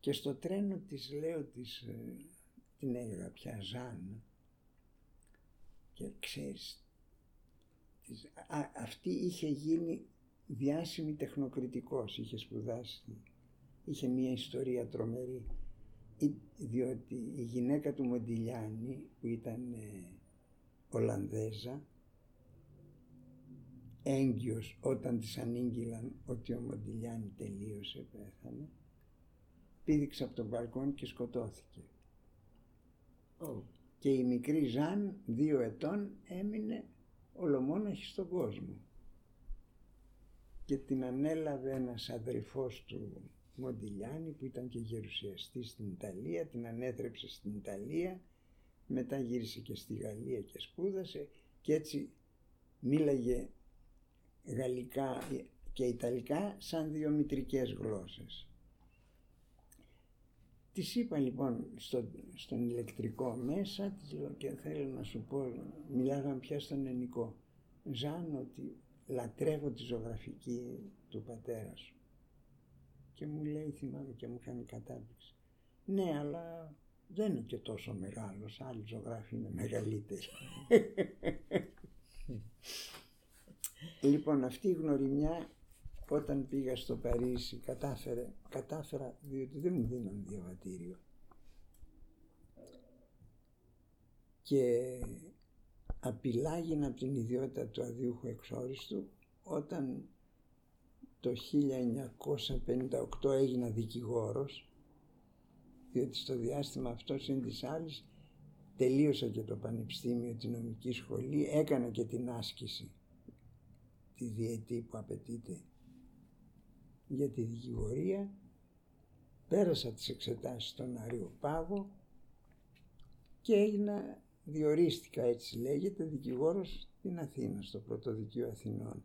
και στο τρένο της λέω της, ε, την έγραφα πια Ζάν και ξέρεις της, αυτή είχε γίνει διάσημη τεχνοκριτικός, είχε σπουδάσει, είχε μια ιστορία τρομερή διότι η γυναίκα του Μοντιλιάνη που ήταν ε, Ολλανδέζα έγκυος όταν της ανήγγυλαν ότι ο Μοντιλιάνη τελείωσε, πέθανε πήδηξε από τον μπαλκόνι και σκοτώθηκε. Ω, Και η μικρή Ζαν, δύο ετών, έμεινε ολομόναχη στον κόσμο. Και την ανέλαβε ένας αδελφός του Μοντιλιάνη που ήταν και γερουσιαστής στην Ιταλία, την ανέθρεψε στην Ιταλία, μετά γύρισε και στη Γαλλία και σπούδασε και έτσι μίλαγε γαλλικά και ιταλικά σαν δύο μητρικές γλώσσες. Τη είπα λοιπόν στο, στον ηλεκτρικό μέσα της λέω και θέλω να σου πω, μιλάγαμε πια στον ενικό, Ζαν ότι λατρεύω τη ζωγραφική του πατέρα σου. Και μου λέει, θυμάμαι και μου κάνει κατάπληξη. Ναι, αλλά δεν είναι και τόσο μεγάλος, άλλοι ζωγράφοι είναι μεγαλύτεροι. <laughs> λοιπόν, αυτή η γνωριμιά όταν πήγα στο Παρίσι κατάφερε, κατάφερα διότι δεν μου δίναν διαβατήριο. Και απειλάγινα από την ιδιότητα του αδιούχου εξόριστου όταν το 1958 έγινα δικηγόρος διότι στο διάστημα αυτό συν της άλλης τελείωσα και το πανεπιστήμιο, τη νομική σχολή, έκανα και την άσκηση τη διετή που απαιτείται για τη δικηγορία, πέρασα τις εξετάσεις στον Αριοπάγο και έγινα, διορίστηκα έτσι λέγεται, δικηγόρος στην Αθήνα, στο Πρωτοδικείο Αθηνών.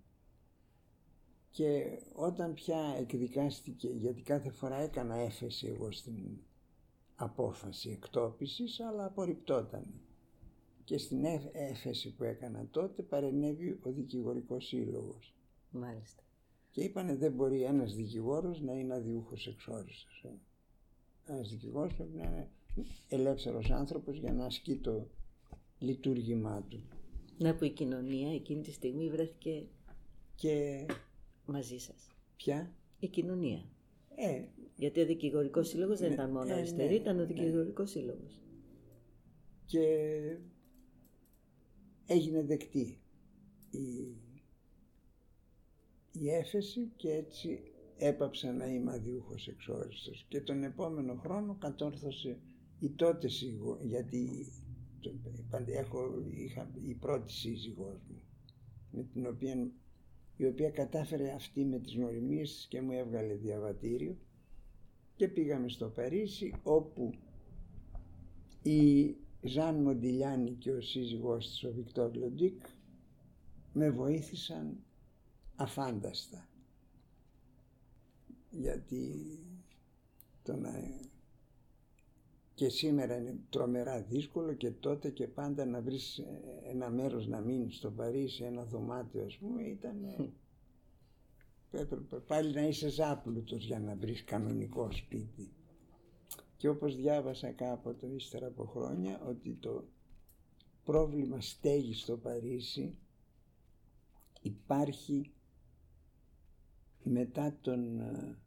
Και όταν πια εκδικάστηκε, γιατί κάθε φορά έκανα έφεση εγώ στην απόφαση εκτόπισης, αλλά απορριπτόταν. Και στην έφεση που έκανα τότε παρενέβη ο δικηγορικός σύλλογος. μάλιστα. Και είπανε δεν μπορεί ένας δικηγόρος να είναι αδιούχος εξόριστος. ε. Ένας δικηγόρος πρέπει να είναι ελεύθερος άνθρωπος για να ασκεί το λειτουργήμά του. Να που η κοινωνία εκείνη τη στιγμή βρέθηκε Και μαζί σας. πια, Η κοινωνία. ε, Γιατί ο δικηγορικός σύλλογος δεν Ναι, ήταν μόνο ναι, αριστερή, ναι, ήταν ο ναι. δικηγορικός σύλλογος. και έγινε δεκτή η, η έφεση και έτσι έπαψα να είμαι αδιούχος εξόριστος. Και τον επόμενο χρόνο κατόρθωσε η τότε σύγω, γιατί το- πάντα έχω, είχα η πρώτη σύζυγός μου με την οποία, η οποία κατάφερε αυτή με τις γνωριμίες της και μου έβγαλε διαβατήριο. Και πήγαμε στο Παρίσι όπου η Ζαν Μοντιλιάνη και ο σύζυγός της, ο Βικτόρ Λοντίκ, με βοήθησαν αφάνταστα. Γιατί το να... και σήμερα είναι τρομερά δύσκολο και τότε και πάντα να βρεις ε, ένα μέρος να μείνεις στο Παρίσι, ένα δωμάτιο ας πούμε, ήταν... Έπρεπε πάλι να είσαι ζάπλουτος για να βρεις κανονικό σπίτι. Και όπως διάβασα κάποτε ύστερα από χρόνια ότι το πρόβλημα στέγης στο Παρίσι υπάρχει μετά τον ε,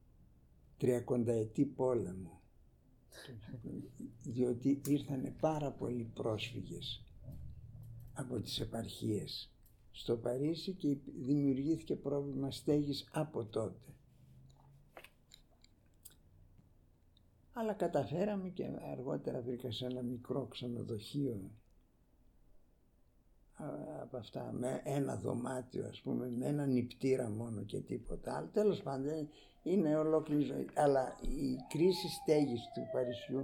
τριακονταετή πόλεμο διότι ήρθαν πάρα πολλοί πρόσφυγες από τις επαρχίες στο Παρίσι και δημιουργήθηκε πρόβλημα στέγης από τότε. Αλλά καταφέραμε και αργότερα βρήκα σε ένα μικρό ξενοδοχείο α, από αυτά, με ένα δωμάτιο ας πούμε, με ένα νηπτήρα μόνο και τίποτα άλλο. Τέλος πάντων είναι ολόκληρη ζωή. Αλλά η κρίση στέγης του Παρισιού,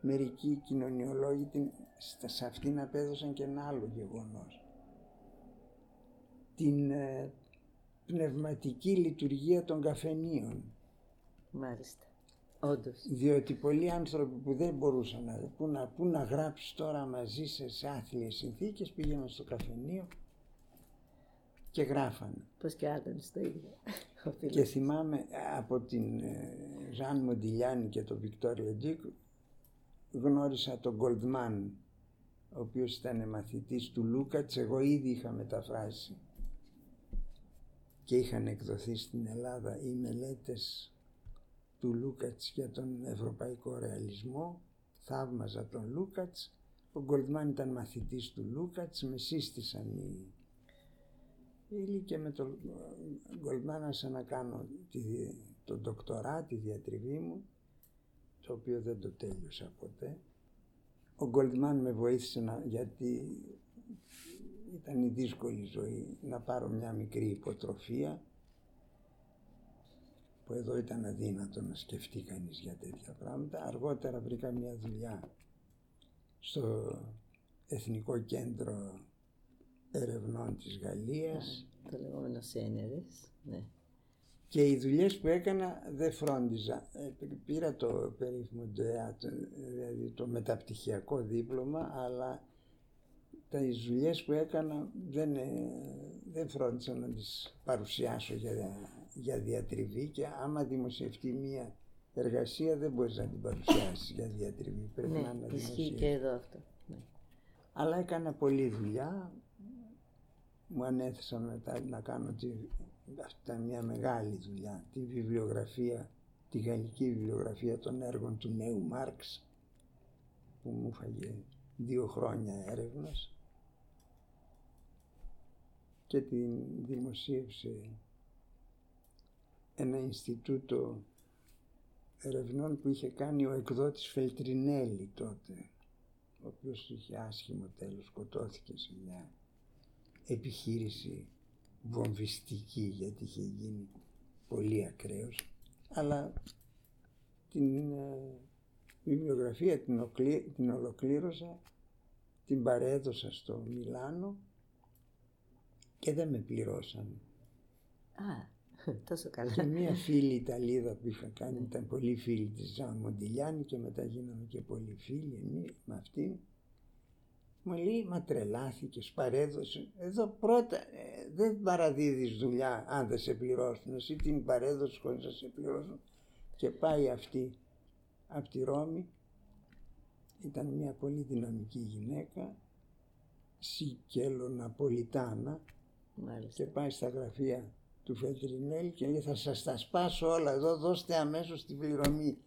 μερικοί κοινωνιολόγοι την, στα- σε αυτήν απέδωσαν και ένα άλλο γεγονός. Την ε, πνευματική λειτουργία των καφενείων. Μάλιστα. Όντως. Διότι πολλοί άνθρωποι που δεν μπορούσαν να, που να, που να γράψεις τώρα μαζί σε, σε άθλιες συνθήκες πήγαιναν στο καφενείο και γράφανε. Πώς και άλλον το ίδιο. Ο φίλος. Και θυμάμαι από την ε, Ζαν Μοντιλιάνη και τον Βικτόρ Λεντζίκ γνώρισα τον Γκολτμάν ο οποίος ήταν μαθητής του Λούκατς, εγώ ήδη είχα μεταφράσει και είχαν εκδοθεί στην Ελλάδα οι μελέτες του Λούκατς για τον ευρωπαϊκό ρεαλισμό, θαύμαζα τον Λούκατς, ο Γκολτμάν ήταν μαθητής του Λούκατς, με σύστησαν οι φίλοι και με τον Γκολτμάν άρχισα να κάνω τη, τον ντοκτορά, τη διατριβή μου το οποίο δεν το τέλειωσα ποτέ. Ο Γκολτμάν με βοήθησε να, γιατί ήταν η δύσκολη ζωή να πάρω μια μικρή υποτροφία που εδώ ήταν αδύνατο να σκεφτεί κανείς για τέτοια πράγματα. Αργότερα βρήκα μια δουλειά στο Εθνικό Κέντρο Ερευνών της Γαλλίας. Το λεγόμενο Σένερες, ναι. Και οι δουλειές που έκανα δεν φρόντιζα. Ε, πήρα το περίφημο ΔΕΑ, δηλαδή το μεταπτυχιακό δίπλωμα, αλλά τα δουλειές που έκανα δεν, ε, δεν φρόντισα να τις παρουσιάσω για, για διατριβή και άμα δημοσιευτεί μία εργασία δεν μπορείς να την παρουσιάσεις για διατριβή. Πρέπει ναι, να είναι ισχύει και εδώ αυτό. Ναι. Αλλά έκανα πολλή δουλειά. Μου ανέθεσαν μετά να κάνω τη, αυτά μια μεγάλη δουλειά, τη βιβλιογραφία, τη γαλλική βιβλιογραφία των έργων του νέου Μάρξ που μου φαγε δύο χρόνια έρευνας και την δημοσίευσε ένα Ινστιτούτο ερευνών που είχε κάνει ο εκδότης Φελτρινέλη τότε, ο οποίος είχε άσχημο τέλος, σκοτώθηκε σε μια επιχείρηση βομβιστική γιατί είχε γίνει πολύ ακραίος, αλλά την ε, βιβλιογραφία την, την ολοκλήρωσα, την παρέδωσα στο Μιλάνο και δεν με πληρώσαν. Α, <laughs> τόσο καλά. Και μία φίλη Ιταλίδα που είχα κάνει, ήταν πολύ φίλη της Ζαν Μοντιλιάνη και μετά γίναμε και πολύ φίλοι εμείς με αυτήν. Μου λέει, μα τρελάθηκες, παρέδωσε. Εδώ πρώτα ε, δεν παραδίδεις δουλειά αν δεν σε πληρώσουν. Εσύ την παρέδωσες χωρίς να σε πληρώσουν. Και πάει αυτή από τη Ρώμη. Ήταν μια πολύ δυναμική γυναίκα. Σικέλο Ναπολιτάνα. Μάλιστα. Και πάει στα γραφεία του Φετρινέλη και λέει θα σας τα σπάσω όλα εδώ, δώστε αμέσως την πληρωμή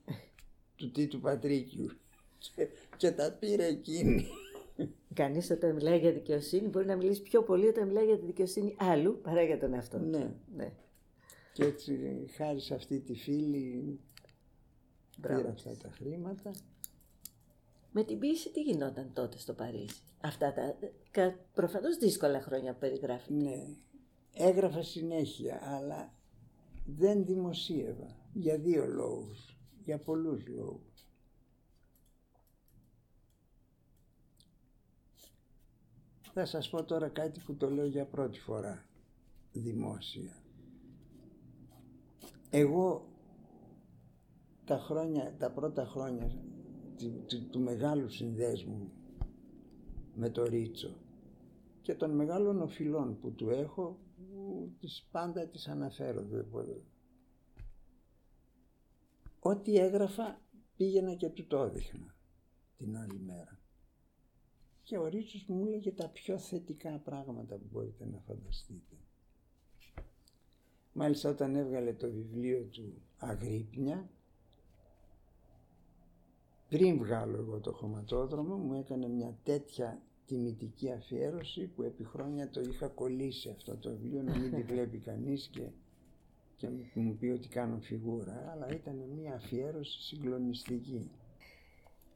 του Τίτου Πατρίκιου. Και, και τα πήρε εκείνη. Κανείς όταν μιλάει για δικαιοσύνη μπορεί να μιλήσει πιο πολύ όταν μιλάει για τη δικαιοσύνη άλλου παρά για τον εαυτό του. Ναι. ναι. Και έτσι χάρη σε αυτή τη φίλη Μπράβο πήρα της. αυτά τα χρήματα. Με την ποίηση τι γινόταν τότε στο Παρίσι; Αυτά τα κα- προφανώς δύσκολα χρόνια που περιγράφει. Ναι. Έγραφα συνέχεια, αλλά δεν δημοσίευα. Για δύο λόγους. Για πολλούς λόγους. Θα σας πω τώρα κάτι που το λέω για πρώτη φορά δημόσια. Εγώ τα χρόνια, τα πρώτα χρόνια του, του, του μεγάλου συνδέσμου με το Ρίτσο και των μεγάλων οφειλών που του έχω που τις πάντα τις αναφέρω δεν μπορώ. Ό,τι έγραφα πήγαινα και του το έδειχνα την άλλη μέρα. Και ο Ρίτσος μου έλεγε τα πιο θετικά πράγματα που μπορείτε να φανταστείτε. Μάλιστα όταν έβγαλε το βιβλίο του Αγρύπνια, πριν βγάλω εγώ το χωματόδρομο, μου έκανε μια τέτοια τιμητική αφιέρωση που επί χρόνια το είχα κολλήσει αυτό το βιβλίο, να μην τη <laughs> βλέπει κανείς και, και μου πει ότι κάνω φιγούρα, αλλά ήταν μια αφιέρωση συγκλονιστική.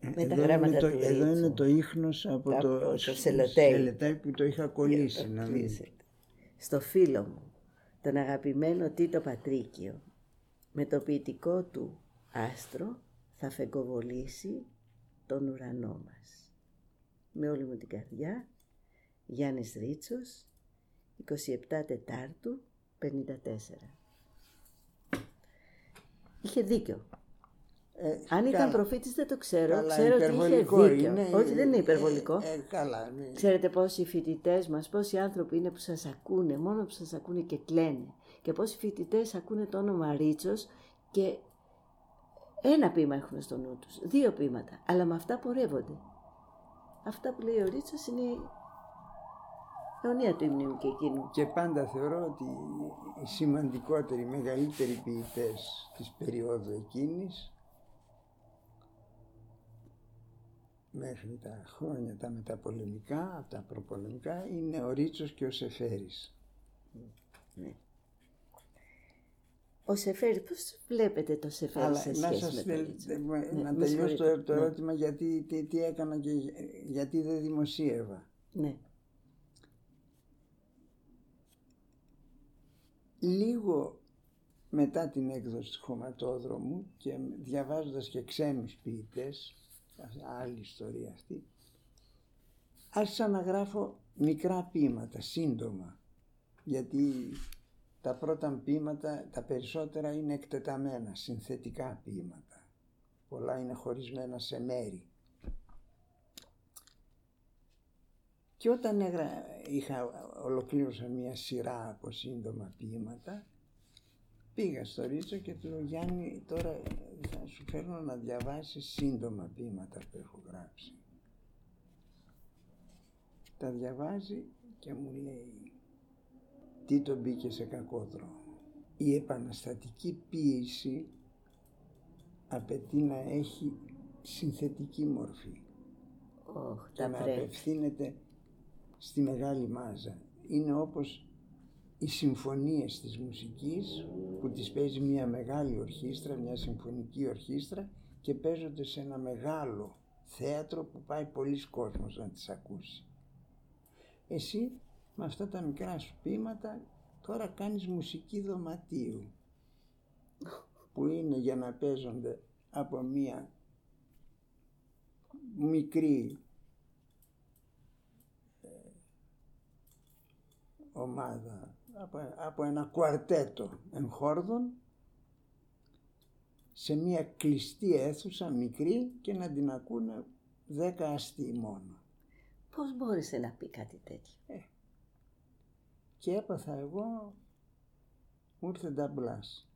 Με τα εδώ, γράμματα είναι το, του εδώ Ρίτσου. είναι το ίχνος από Τα- το, το σ- σελοτέιπ. σελοτέιπ που το είχα κολλήσει. να μην... Στο φίλο μου, τον αγαπημένο Τίτο Πατρίκιο, με το ποιητικό του άστρο θα φεγκοβολήσει τον ουρανό μας. Με όλη μου την καρδιά, Γιάννης Ρίτσος, 27 Τετάρτου, 54. Είχε δίκιο. Ε, Αν ήταν καλά. προφήτης δεν το ξέρω, Καλά, ξέρω ότι είχε υπερβολικό δίκιο. είναι. Όχι, δεν είναι Ε, υπερβολικό. ε, καλά, ναι. Ξέρετε πόσοι φοιτητές μας, πόσοι άνθρωποι είναι που σας ακούνε, μόνο που σας ακούνε και κλαίνε. Και πόσοι φοιτητές ακούνε το όνομα Ρίτσος και ένα ποίημα έχουν στο νου τους, δύο ποίηματα, αλλά με αυτά πορεύονται. Αυτά που λέει ο Ρίτσος είναι η αιωνία του ύμνου και εκείνου. Και πάντα θεωρώ ότι οι σημαντικότεροι, οι μεγαλύτεροι ποιητές της περίοδου εκείνης μέχρι τα χρόνια τα μεταπολεμικά, τα προπολεμικά, είναι ο Ρίτσος και ο Σεφέρης. Ναι. Ο Σεφέρη, πώς βλέπετε το Σεφέρη Αλλά σε να σχέση σας με το θέλ- Ρίτσο. με- Ναι, να με τελειώσω συγχωρείτε. το, το Ναι. ερώτημα γιατί τι, τι έκανα και γιατί δεν δημοσίευα. Ναι. Λίγο μετά την έκδοση του χωματόδρομου και διαβάζοντας και ξένους ποιητές, άλλη ιστορία αυτή, άρχισα να γράφω μικρά ποίηματα, σύντομα, γιατί τα πρώτα ποίηματα, τα περισσότερα είναι εκτεταμένα, συνθετικά ποίηματα. Πολλά είναι χωρισμένα σε μέρη. Και όταν έγρα... είχα ολοκλήρωσα μια σειρά από σύντομα ποίηματα, πήγα στο Ρίτσο και του λέω Γιάννη τώρα θα σου φέρνω να διαβάσεις σύντομα ποίηματα που έχω γράψει. Τα διαβάζει και μου λέει τι τον μπήκε σε κακό δρόμο. Η επαναστατική ποίηση απαιτεί να έχει συνθετική μορφή Ωχ, και τα να πρέπει. απευθύνεται στη μεγάλη μάζα. Είναι όπως οι συμφωνίες της μουσικής που τις παίζει μια μεγάλη ορχήστρα, μια συμφωνική ορχήστρα και παίζονται σε ένα μεγάλο θέατρο που πάει πολλοί κόσμος να τις ακούσει. Εσύ με αυτά τα μικρά σου ποίηματα τώρα κάνεις μουσική δωματίου που είναι για να παίζονται από μια μικρή ε, ομάδα από, από ένα κουαρτέτο εγχόρδων σε μια κλειστή αίθουσα μικρή και να την ακούνε δέκα αστοί μόνο. Πώς μπόρεσε να πει κάτι τέτοιο; Και έπαθα εγώ, μου ήρθε νταμπλάς.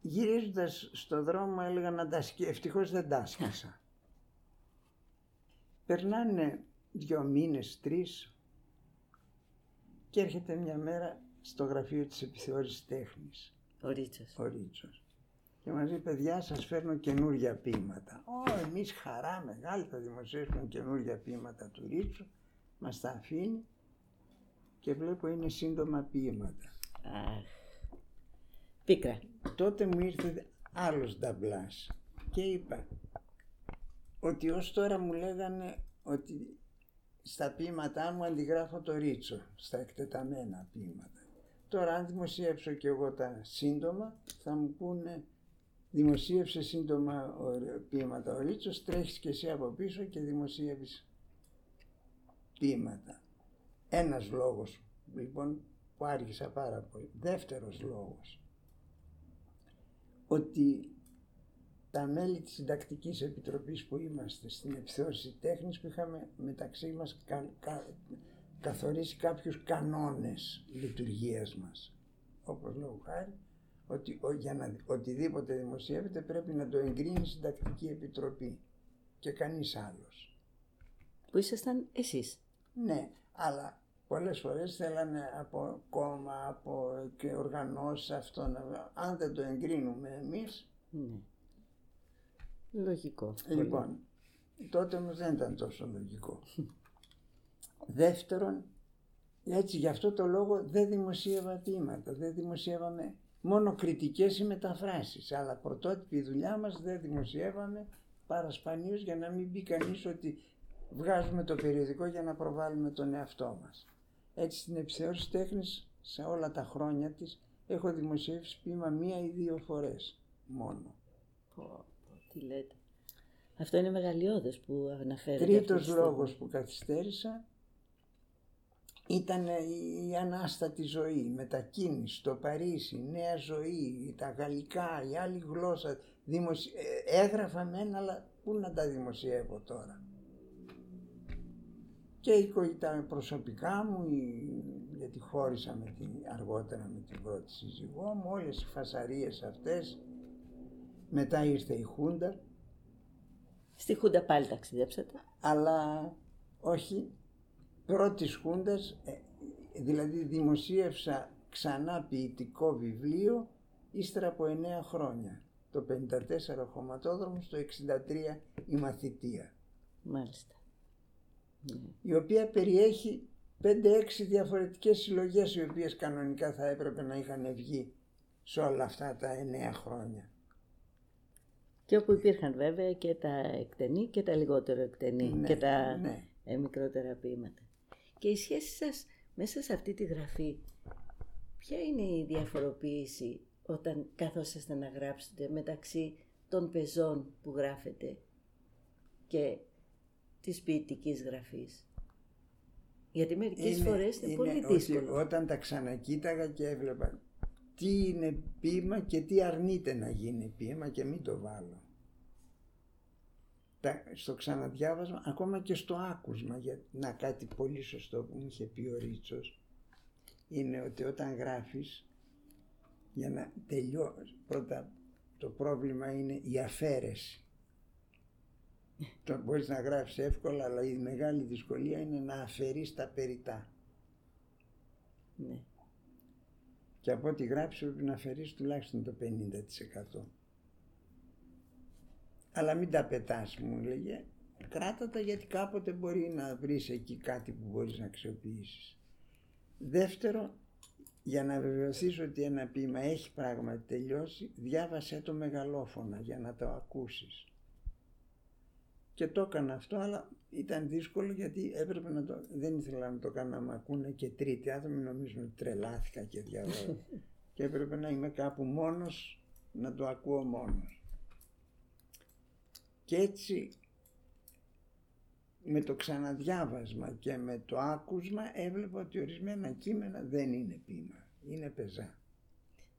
Γυρίζοντας στο δρόμο έλεγα να τα σκί... Ευτυχώς δεν τα έσκισα. Περνάνε δυο μήνες, τρεις και έρχεται μια μέρα στο γραφείο της Επιθεώρησης Τέχνης, Ο Ρίτσος. ο Ρίτσος. Και μας λέει, παιδιά, σας φέρνω καινούργια ποίηματα. Ω, εμείς χαρά μεγάλη θα δημοσιεύσουμε καινούργια ποίηματα του Ρίτσου. Μας τα αφήνει και βλέπω είναι σύντομα ποίηματα. Αχ. Πίκρα. Τότε μου ήρθε άλλος νταμπλάς και είπα ότι ως τώρα μου λέγανε ότι στα ποίηματά μου αντιγράφω το Ρίτσο, στα εκτεταμένα ποίηματα. Τώρα αν δημοσιεύσω και εγώ τα σύντομα θα μου πούνε δημοσίευσε σύντομα ο- ποίηματα ο ρίτσος, τρέχεις και εσύ από πίσω και δημοσίευεις ποίηματα. Ένας λόγος λοιπόν που άργησα πάρα πολύ. Δεύτερος λόγος ότι τα μέλη της Συντακτικής Επιτροπής που είμαστε στην επιθεώρηση τέχνης που είχαμε μεταξύ μας κα- κα- καθορίσει κάποιους κανόνες λειτουργίας μας. Όπως λόγω χάρη, ότι ο- για να οτιδήποτε δημοσιεύεται πρέπει να το εγκρίνει η Συντακτική Επιτροπή και κανείς άλλος. Που ήσασταν εσείς. Ναι, αλλά πολλές φορές θέλανε από κόμμα, από και οργανώσεις αυτό να... Αν δεν το εγκρίνουμε εμείς, Ναι. Λογικό. Λοιπόν, τότε όμως δεν ήταν τόσο λογικό. <laughs> Δεύτερον, έτσι γι' αυτό το λόγο δεν δημοσίευα ποίηματα, δεν δημοσιεύαμε μόνο κριτικές ή μεταφράσεις, αλλά πρωτότυπη δουλειά μας δεν δημοσιεύαμε παρασπανίως για να μην πει κανείς ότι βγάζουμε το περιοδικό για να προβάλλουμε τον εαυτό μας. Έτσι στην επιθεώρηση τέχνης σε όλα τα χρόνια της έχω δημοσιεύσει ποίημα μία ή δύο φορές μόνο. Πω, πω, τι λέτε. Αυτό είναι μεγαλειώδες που αναφέρετε. Τρίτος αυτή τη στιγμή. λόγος που καθυστέρησα ήταν η, η ανάστατη ζωή, η μετακίνηση, το Παρίσι, η νέα ζωή, τα γαλλικά, η άλλη γλώσσα. Δημοσι... ε, Έγραφα μένα, αλλά πού να τα δημοσιεύω τώρα. Και η κο- τα προσωπικά μου, η- γιατί χώρισα με την, αργότερα με την πρώτη σύζυγό μου, όλες οι φασαρίες αυτές. Μετά ήρθε η Χούντα, Στη Χούντα πάλι ταξιδέψατε. αλλά όχι πρώτης χούντας, ε, δηλαδή δημοσίευσα ξανά ποιητικό βιβλίο ύστερα από 9 χρόνια. Το 54 χωματόδρομο, το 63 η μαθητεία, Μάλιστα. Η οποία περιέχει 5-6 διαφορετικές συλλογές οι οποίες κανονικά θα έπρεπε να είχαν βγει σε όλα αυτά τα εννέα χρόνια. Και όπου υπήρχαν βέβαια και τα εκτενή και τα λιγότερο εκτενή Ναι, και τα ναι. ε, μικρότερα ποίηματα. Και η σχέση σας μέσα σε αυτή τη γραφή, ποια είναι η διαφοροποίηση όταν καθόσαστε να γράψετε μεταξύ των πεζών που γράφετε και της ποιητικής γραφής. Γιατί μερικές φορές είναι, πολύ ότι δύσκολο. όταν τα ξανακοίταγα και έβλεπα τι είναι ποίημα και τι αρνείται να γίνει ποίημα και μην το βάλω. Τα, στο ξαναδιάβασμα, ακόμα και στο άκουσμα, για να κάτι πολύ σωστό που μου είχε πει ο Ρίτσος, είναι ότι όταν γράφεις, για να τελειώσει, πρώτα το πρόβλημα είναι η αφαίρεση. Το μπορείς να γράφεις εύκολα, αλλά η μεγάλη δυσκολία είναι να αφαιρείς τα περιτά. Ναι. Και από ό,τι γράψεις πρέπει να αφαιρείς τουλάχιστον το 50%. Αλλά μην τα πετάς μου λέγε. Κράτα τα γιατί κάποτε μπορεί να βρεις εκεί κάτι που μπορείς να αξιοποιήσεις. Δεύτερο, για να βεβαιωθείς ότι ένα ποίημα έχει πράγματι τελειώσει, διάβασέ το μεγαλόφωνα για να το ακούσεις. Και το έκανα αυτό, αλλά ήταν δύσκολο γιατί έπρεπε να το... Δεν ήθελα να το κάνω να με ακούνε και τρίτη άτομοι νομίζουν ότι τρελάθηκα και διαβάζω. <laughs> και έπρεπε να είμαι κάπου μόνος, να το ακούω μόνος. Και έτσι με το ξαναδιάβασμα και με το άκουσμα έβλεπα ότι ορισμένα κείμενα δεν είναι ποίημα, είναι πεζά.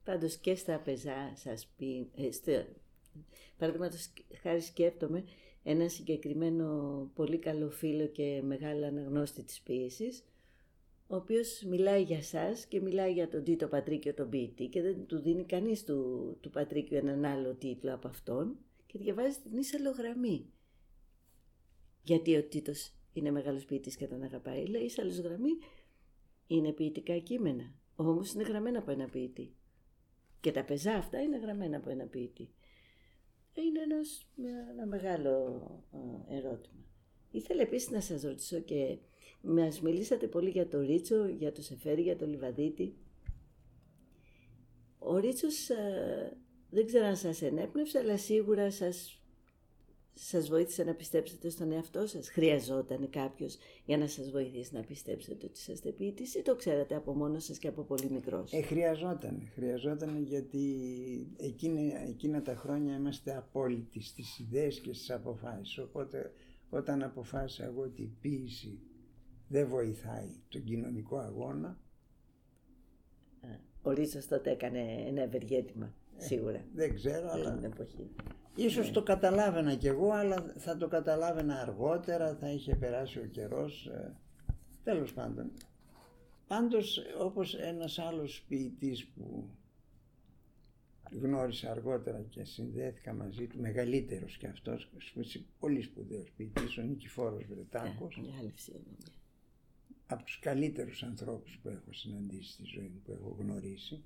Πάντως και στα πεζά σας πει, ε, στο, παραδείγματος χάρη σκέφτομαι ένα συγκεκριμένο πολύ καλό φίλο και μεγάλο αναγνώστη της ποίησης, ο οποίος μιλάει για σας και μιλάει για τον Τίτο Πατρίκιο τον ποιητή και δεν του δίνει κανείς του, του Πατρίκιο έναν άλλο τίτλο από αυτόν και διαβάζει την ίσαλο γραμμή. Γιατί ο Τίτος είναι μεγάλος ποιητής και τον αγαπάει. Λέει ίσαλος γραμμή είναι ποιητικά κείμενα, όμως είναι γραμμένα από ένα ποιητή. Και τα πεζά αυτά είναι γραμμένα από ένα ποιητή. Είναι ένας, ένα μεγάλο ε, ερώτημα. Ήθελα επίσης να σας ρωτήσω και μας μιλήσατε πολύ για το Ρίτσο, για το Σεφέρι, για το Λιβαδίτη. Ο Ρίτσος ε, δεν ξέρω αν σας ενέπνευσε, αλλά σίγουρα σας, σας βοήθησε να πιστέψετε στον εαυτό σας; Χρειαζόταν κάποιος για να σας βοηθήσει να πιστέψετε ότι είσαστε ποιητής ή το ξέρατε από μόνος σας και από πολύ μικρός; Ε, χρειαζόταν, χρειαζόταν γιατί εκείνη, εκείνα τα χρόνια είμαστε απόλυτοι στις ιδέες και στις αποφάσεις. Οπότε όταν αποφάσισα εγώ ότι η ποίηση δεν βοηθάει τον κοινωνικό αγώνα, Ο Ρίτσος τότε έκανε ένα ευεργέτημα, σίγουρα. δεν ξέρω, Την αλλά εποχή. ίσως το καταλάβαινα κι εγώ, αλλά θα το καταλάβαινα αργότερα, θα είχε περάσει ο καιρός. ε, Τέλος πάντων. Πάντως, όπως ένας άλλος ποιητής που γνώρισα αργότερα και συνδέθηκα μαζί του, μεγαλύτερος κι αυτός, σπ- πολύ σπουδαίος ποιητής, ο Νικηφόρος Βρετάκος, Μεγάλη φυσιογνωμία. από τους καλύτερους ανθρώπους που έχω συναντήσει στη ζωή μου, που έχω γνωρίσει,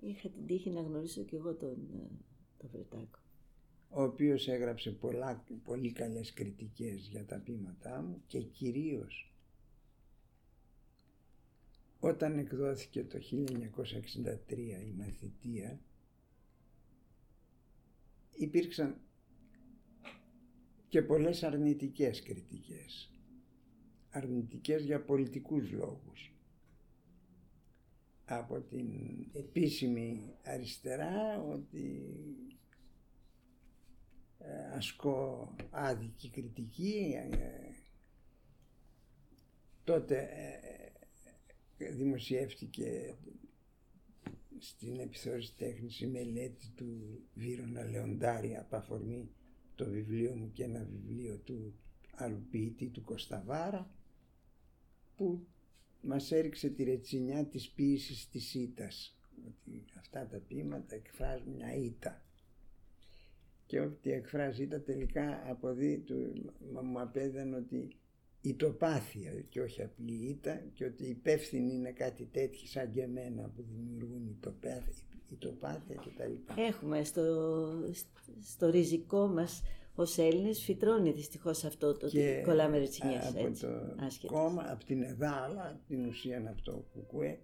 Είχα την τύχη να γνωρίσω και εγώ τον, ε, τον Βρετάκο. ο οποίος έγραψε πολλά, πολύ καλές κριτικές για τα ποίηματά μου και κυρίως όταν εκδόθηκε το 1963 η μαθητεία υπήρξαν και πολλές αρνητικές κριτικές. Αρνητικές για πολιτικούς λόγους. Από την επίσημη αριστερά ότι ε, ασκώ άδικη κριτική. ε, τότε ε, δημοσιεύτηκε στην επιθεώρηση τέχνης η μελέτη του Βίρονα Λεοντάρη από αφορμή το βιβλίο μου και ένα βιβλίο του άλλου ποιητή του Κωνσταβάρα που μας έριξε τη ρετσινιά της ποίησης της ήτας ότι αυτά τα ποίηματα εκφράζουν μια ήττα και ότι εκφράζει ήττα τελικά αποδεί, του, μα- μου απέδανε ότι η τοπάθεια και όχι απλή ήττα και ότι υπεύθυνοι είναι κάτι τέτοιο σαν και εμένα που δημιουργούν η τοπάθεια, η τοπάθεια κτλ. Έχουμε στο, στο ριζικό μας ως Έλληνες φυτρώνει δυστυχώς αυτό το ότι κολλάμε ρετσινιές, από έτσι, το άσχετες. κόμμα, από την ΕΔΑ, αλλά την ουσία από το ΚΚΕ,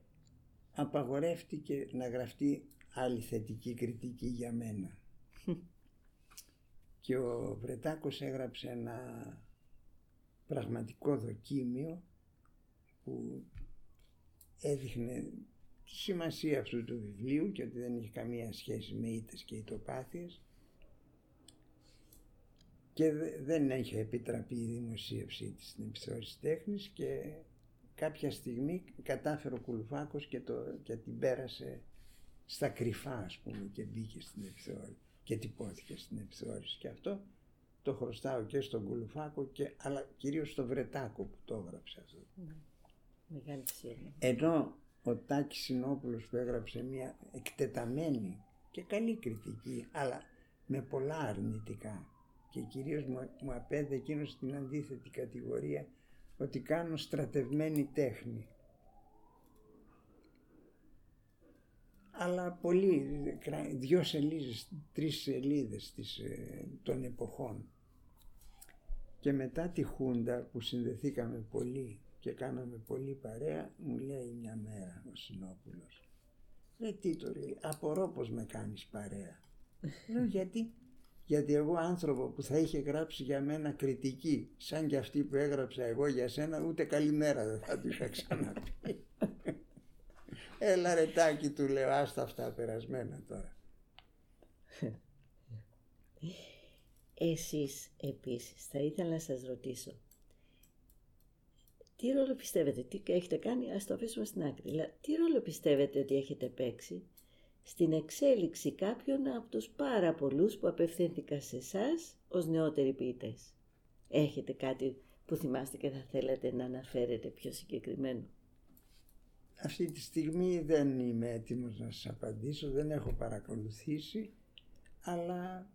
απαγορεύτηκε να γραφτεί άλλη θετική κριτική για μένα. <laughs> και ο Βρετάκος έγραψε ένα πραγματικό δοκίμιο που έδειχνε τη σημασία αυτού του βιβλίου και ότι δεν έχει καμία σχέση με ήττες και ητοπάθειες και δεν έχει επιτραπεί η δημοσίευσή της στην επιστροφή τέχνης και κάποια στιγμή κατάφερε ο Κουλουφάκος και, το, και την πέρασε στα κρυφά ας πούμε και μπήκε στην επιθεώρηση και τυπώθηκε στην επιθεώρηση και αυτό το χρωστάω και στον Κουλουφάκο και, αλλά κυρίως στο Βρετάκο που το έγραψε αυτό. Ναι. Μεγάλη Ενώ ο Τάκης Συνόπουλος που έγραψε μια εκτεταμένη και καλή κριτική αλλά με πολλά αρνητικά και κυρίως μου, μου απέδε εκείνος στην αντίθετη κατηγορία ότι κάνω στρατευμένη τέχνη. Αλλά πολύ, δυο σελίδες, τρεις σελίδες της, ε, των εποχών. Και μετά τη Χούντα που συνδεθήκαμε πολύ και κάναμε πολύ παρέα, μου λέει μια μέρα ο Συνόπουλος. Ρε τι το λέει, απορώ πως με κάνεις παρέα. Λέω γιατί γιατί εγώ άνθρωπο που θα είχε γράψει για μένα κριτική σαν και αυτή που έγραψα εγώ για σένα ούτε καλημέρα δεν θα του είχα ξαναπεί. Έλα ρε τάκι του λέω άστα αυτά περασμένα τώρα. Εσείς επίσης θα ήθελα να σας ρωτήσω τι ρόλο πιστεύετε, τι έχετε κάνει, ας το αφήσουμε στην άκρη, τι ρόλο πιστεύετε ότι έχετε παίξει στην εξέλιξη κάποιων από τους πάρα πολλούς που απευθύνθηκα σε εσάς ως νεότεροι ποιητές. Έχετε κάτι που θυμάστε και θα θέλετε να αναφέρετε πιο συγκεκριμένο; Αυτή τη στιγμή δεν είμαι έτοιμος να σας απαντήσω, δεν έχω παρακολουθήσει, αλλά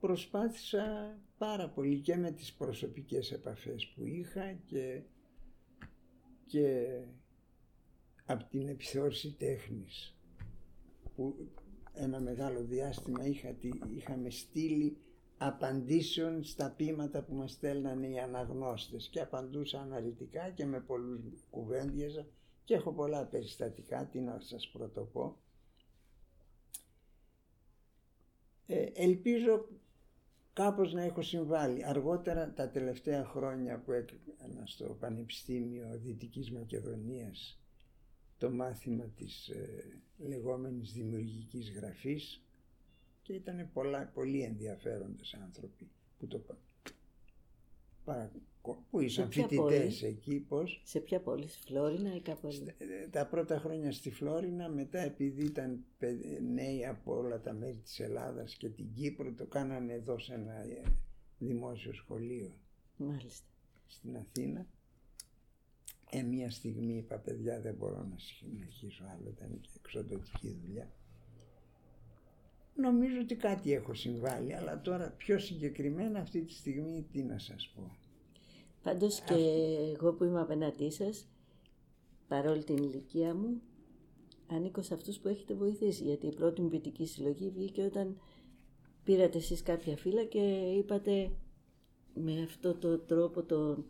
προσπάθησα πάρα πολύ και με τις προσωπικές επαφές που είχα και, και από την επιθεώρηση τέχνης που ένα μεγάλο διάστημα είχα, είχαμε στείλει απαντήσεων στα πείματα που μας στέλνανε οι αναγνώστες και απαντούσα αναλυτικά και με πολλούς κουβέντιαζα και έχω πολλά περιστατικά, τι να σας πρωτοπώ. Ε, ελπίζω κάπως να έχω συμβάλει. Αργότερα τα τελευταία χρόνια που έκανα στο Πανεπιστήμιο Δυτικής Μακεδονίας το μάθημα της ε, λεγόμενης δημιουργικής γραφής και ήταν πολλά, πολύ ενδιαφέροντες άνθρωποι που το παρα, που ήσαν φοιτητές εκεί πώς; Σε ποια πόλη, στη Φλόρινα ή κάπου αλλού; Ε, τα πρώτα χρόνια στη Φλόρινα, μετά επειδή ήταν νέοι από όλα τα μέρη της Ελλάδας και την Κύπρο, το κάνανε εδώ σε ένα ε, δημόσιο σχολείο. Μάλιστα. Στην Αθήνα. Ε, μια στιγμή είπα παιδιά δεν μπορώ να συνεχίσω άλλο, ήταν και εξοδοτική δουλειά. Νομίζω ότι κάτι έχω συμβάλει, αλλά τώρα πιο συγκεκριμένα αυτή τη στιγμή τι να σας πω. Πάντως και εγώ που είμαι απέναντί σας, παρόλη την ηλικία μου, ανήκω σε αυτούς που έχετε βοηθήσει, γιατί η πρώτη μου ποιητική συλλογή βγήκε όταν πήρατε εσείς κάποια φύλλα και είπατε με αυτό το τρόπο τον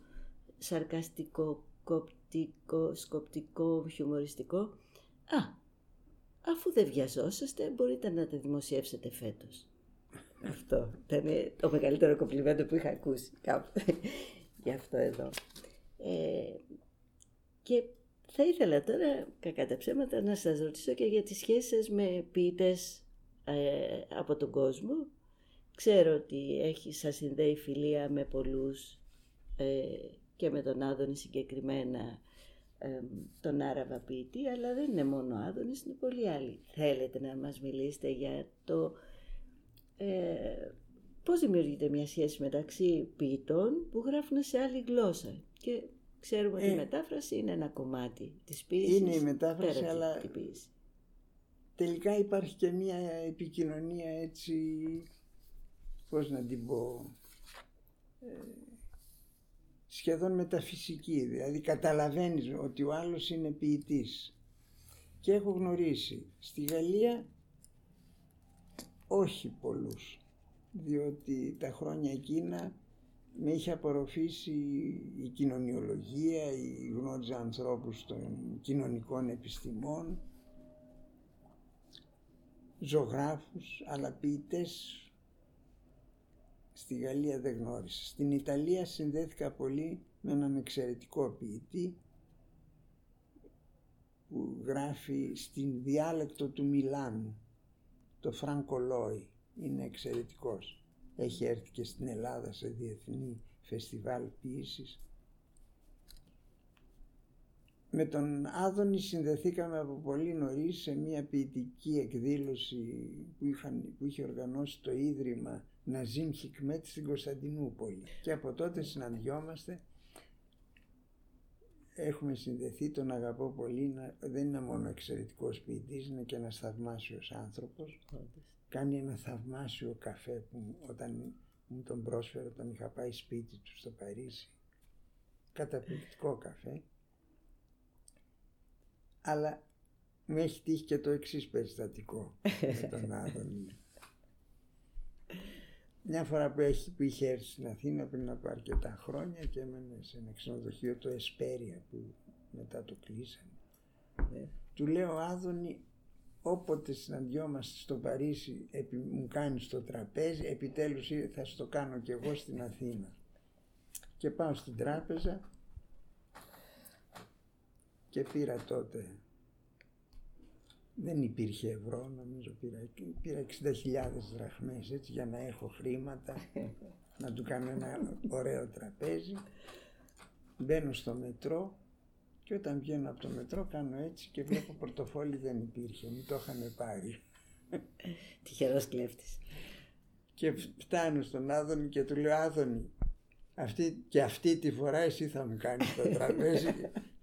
σαρκαστικό κοπτικό, σκοπτικό, χιουμοριστικό. Α, αφού δεν βιαζόσαστε, μπορείτε να τα δημοσιεύσετε φέτος. <laughs> αυτό ήταν το μεγαλύτερο κοπλιμέντο που είχα ακούσει κάπου. <laughs> Γι' αυτό εδώ. Ε, και θα ήθελα τώρα, κακά τα ψέματα, να σας ρωτήσω και για τις σχέσεις με ποιητές ε, από τον κόσμο. Ξέρω ότι έχει, σας συνδέει φιλία με πολλούς ε, και με τον Άδωνη συγκεκριμένα τον Άραβα ποιητή, αλλά δεν είναι μόνο ο Άδωνης, είναι πολλοί άλλοι. Θέλετε να μας μιλήσετε για το ε, πώς δημιουργείται μια σχέση μεταξύ ποιητών που γράφουν σε άλλη γλώσσα. Και ξέρουμε ότι η ε, μετάφραση είναι ένα κομμάτι της ποιήσης. Είναι η μετάφραση, αλλά τελικά υπάρχει και μια επικοινωνία έτσι, πώς να την πω, ε, σχεδόν μεταφυσική, δηλαδή καταλαβαίνεις ότι ο άλλος είναι ποιητής. Και έχω γνωρίσει στη Γαλλία όχι πολλούς, διότι τα χρόνια εκείνα με είχε απορροφήσει η κοινωνιολογία, η γνώριζα ανθρώπους των κοινωνικών επιστημών, ζωγράφους, αλλά ποιητές στη Γαλλία δεν γνώρισα. Στην Ιταλία συνδέθηκα πολύ με έναν εξαιρετικό ποιητή που γράφει στην διάλεκτο του Μιλάνου, το Φράνκο Λόι. Είναι εξαιρετικός. Έχει έρθει και στην Ελλάδα σε διεθνή φεστιβάλ ποιήσης. Με τον Άδωνη συνδεθήκαμε από πολύ νωρίς σε μια ποιητική εκδήλωση που, είχαν, που είχε οργανώσει το Ίδρυμα Ναζίμ Χικμέτ στην Κωνσταντινούπολη. Και από τότε συναντιόμαστε έχουμε συνδεθεί, τον αγαπώ πολύ, δεν είναι μόνο εξαιρετικός ποιητής, είναι και ένας θαυμάσιος άνθρωπος. Κάνει ένα θαυμάσιο καφέ που όταν μου τον πρόσφερε τον είχα πάει σπίτι του στο Παρίσι. Καταπληκτικό καφέ. Αλλά μου έχει τύχει και το εξής περιστατικό με τον <laughs> Άδωνη. Μια φορά που, έχει, που είχε έρθει στην Αθήνα πριν από αρκετά χρόνια και έμενε σε ένα ξενοδοχείο το Εσπέρια που μετά το κλείσανε. Ναι. Του λέω Άδωνη όποτε συναντιόμαστε στο Παρίσι επί, μου κάνεις το τραπέζι επιτέλους θα στο κάνω και εγώ στην Αθήνα. Και πάω στην τράπεζα και πήρα τότε δεν υπήρχε ευρώ, νομίζω πήρα, πήρα 60.000 δραχμές έτσι για να έχω χρήματα, <laughs> να του κάνω ένα ωραίο τραπέζι. Μπαίνω στο μετρό και όταν βγαίνω από το μετρό κάνω έτσι και βλέπω πορτοφόλι δεν υπήρχε, μου το είχαν πάρει. <laughs> Τυχερός κλέφτης. Και φτάνω στον Άδωνη και του λέω Άδωνη, αυτή, και αυτή τη φορά εσύ θα μου κάνεις το <laughs> τραπέζι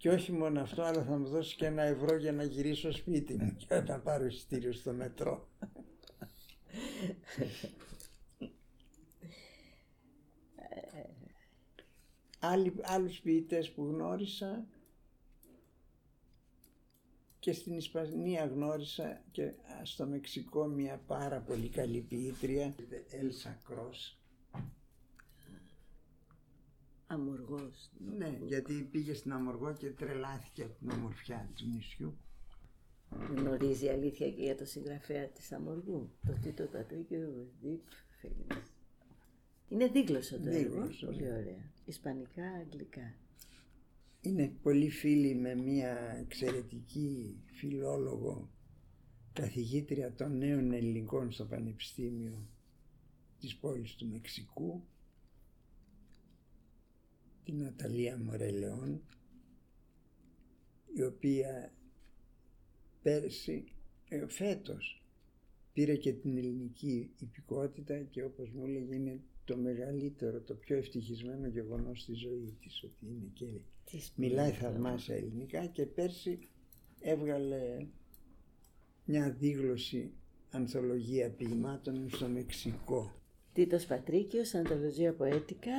και όχι μόνο αυτό, αλλά θα μου δώσεις και ένα ευρώ για να γυρίσω σπίτι μου και να πάρω εισιτήριο στο μετρό. Άλλοι, άλλους ποιητές που γνώρισα και στην Ισπανία γνώρισα και στο Μεξικό μια πάρα πολύ καλή ποιήτρια, Έλσα Κρός, Αμοργός. Ναι, γιατί πήγε στην Αμοργό και τρελάθηκε από την ομορφιά του νησιού. Γνωρίζει αλήθεια και για το συγγραφέα της Αμοργού, το Τίτο Πατρίκιο Deep Feelings. Είναι δίγλωσσο το έργο, πολύ ωραία. Ισπανικά, αγγλικά. Είναι πολύ φίλοι με μια εξαιρετική φιλόλογο καθηγήτρια των νέων ελληνικών στο Πανεπιστήμιο της πόλης του Μεξικού την Ναταλία Μορελεόν η οποία πέρσι, ε, φέτος πήρε και την ελληνική υπηκότητα και όπως μου έλεγε είναι το μεγαλύτερο, το πιο ευτυχισμένο γεγονός στη ζωή της ότι είναι και μιλάει θαυμάσια ελληνικά και πέρσι έβγαλε μια δίγλωση ανθολογία ποιημάτων στο Μεξικό. Τίτος Πατρίκιος, Ανθολογία Ποέτικα,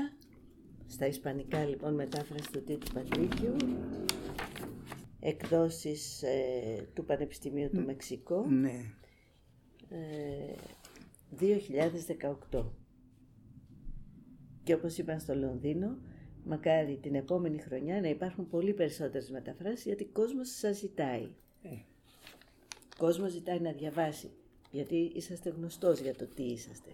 στα ισπανικά λοιπόν μετάφραση του Τίτου Πατρίκιου, εκδόσεις ε, του Πανεπιστημίου του Μεξικό, ναι. ε, 2018. Και όπως είπαν στο Λονδίνο, μακάρι την επόμενη χρονιά να υπάρχουν πολύ περισσότερες μεταφράσεις, γιατί ο κόσμος σας ζητάει. Ε. Ο κόσμος ζητάει να διαβάσει, γιατί είσαστε γνωστός για το τι είσαστε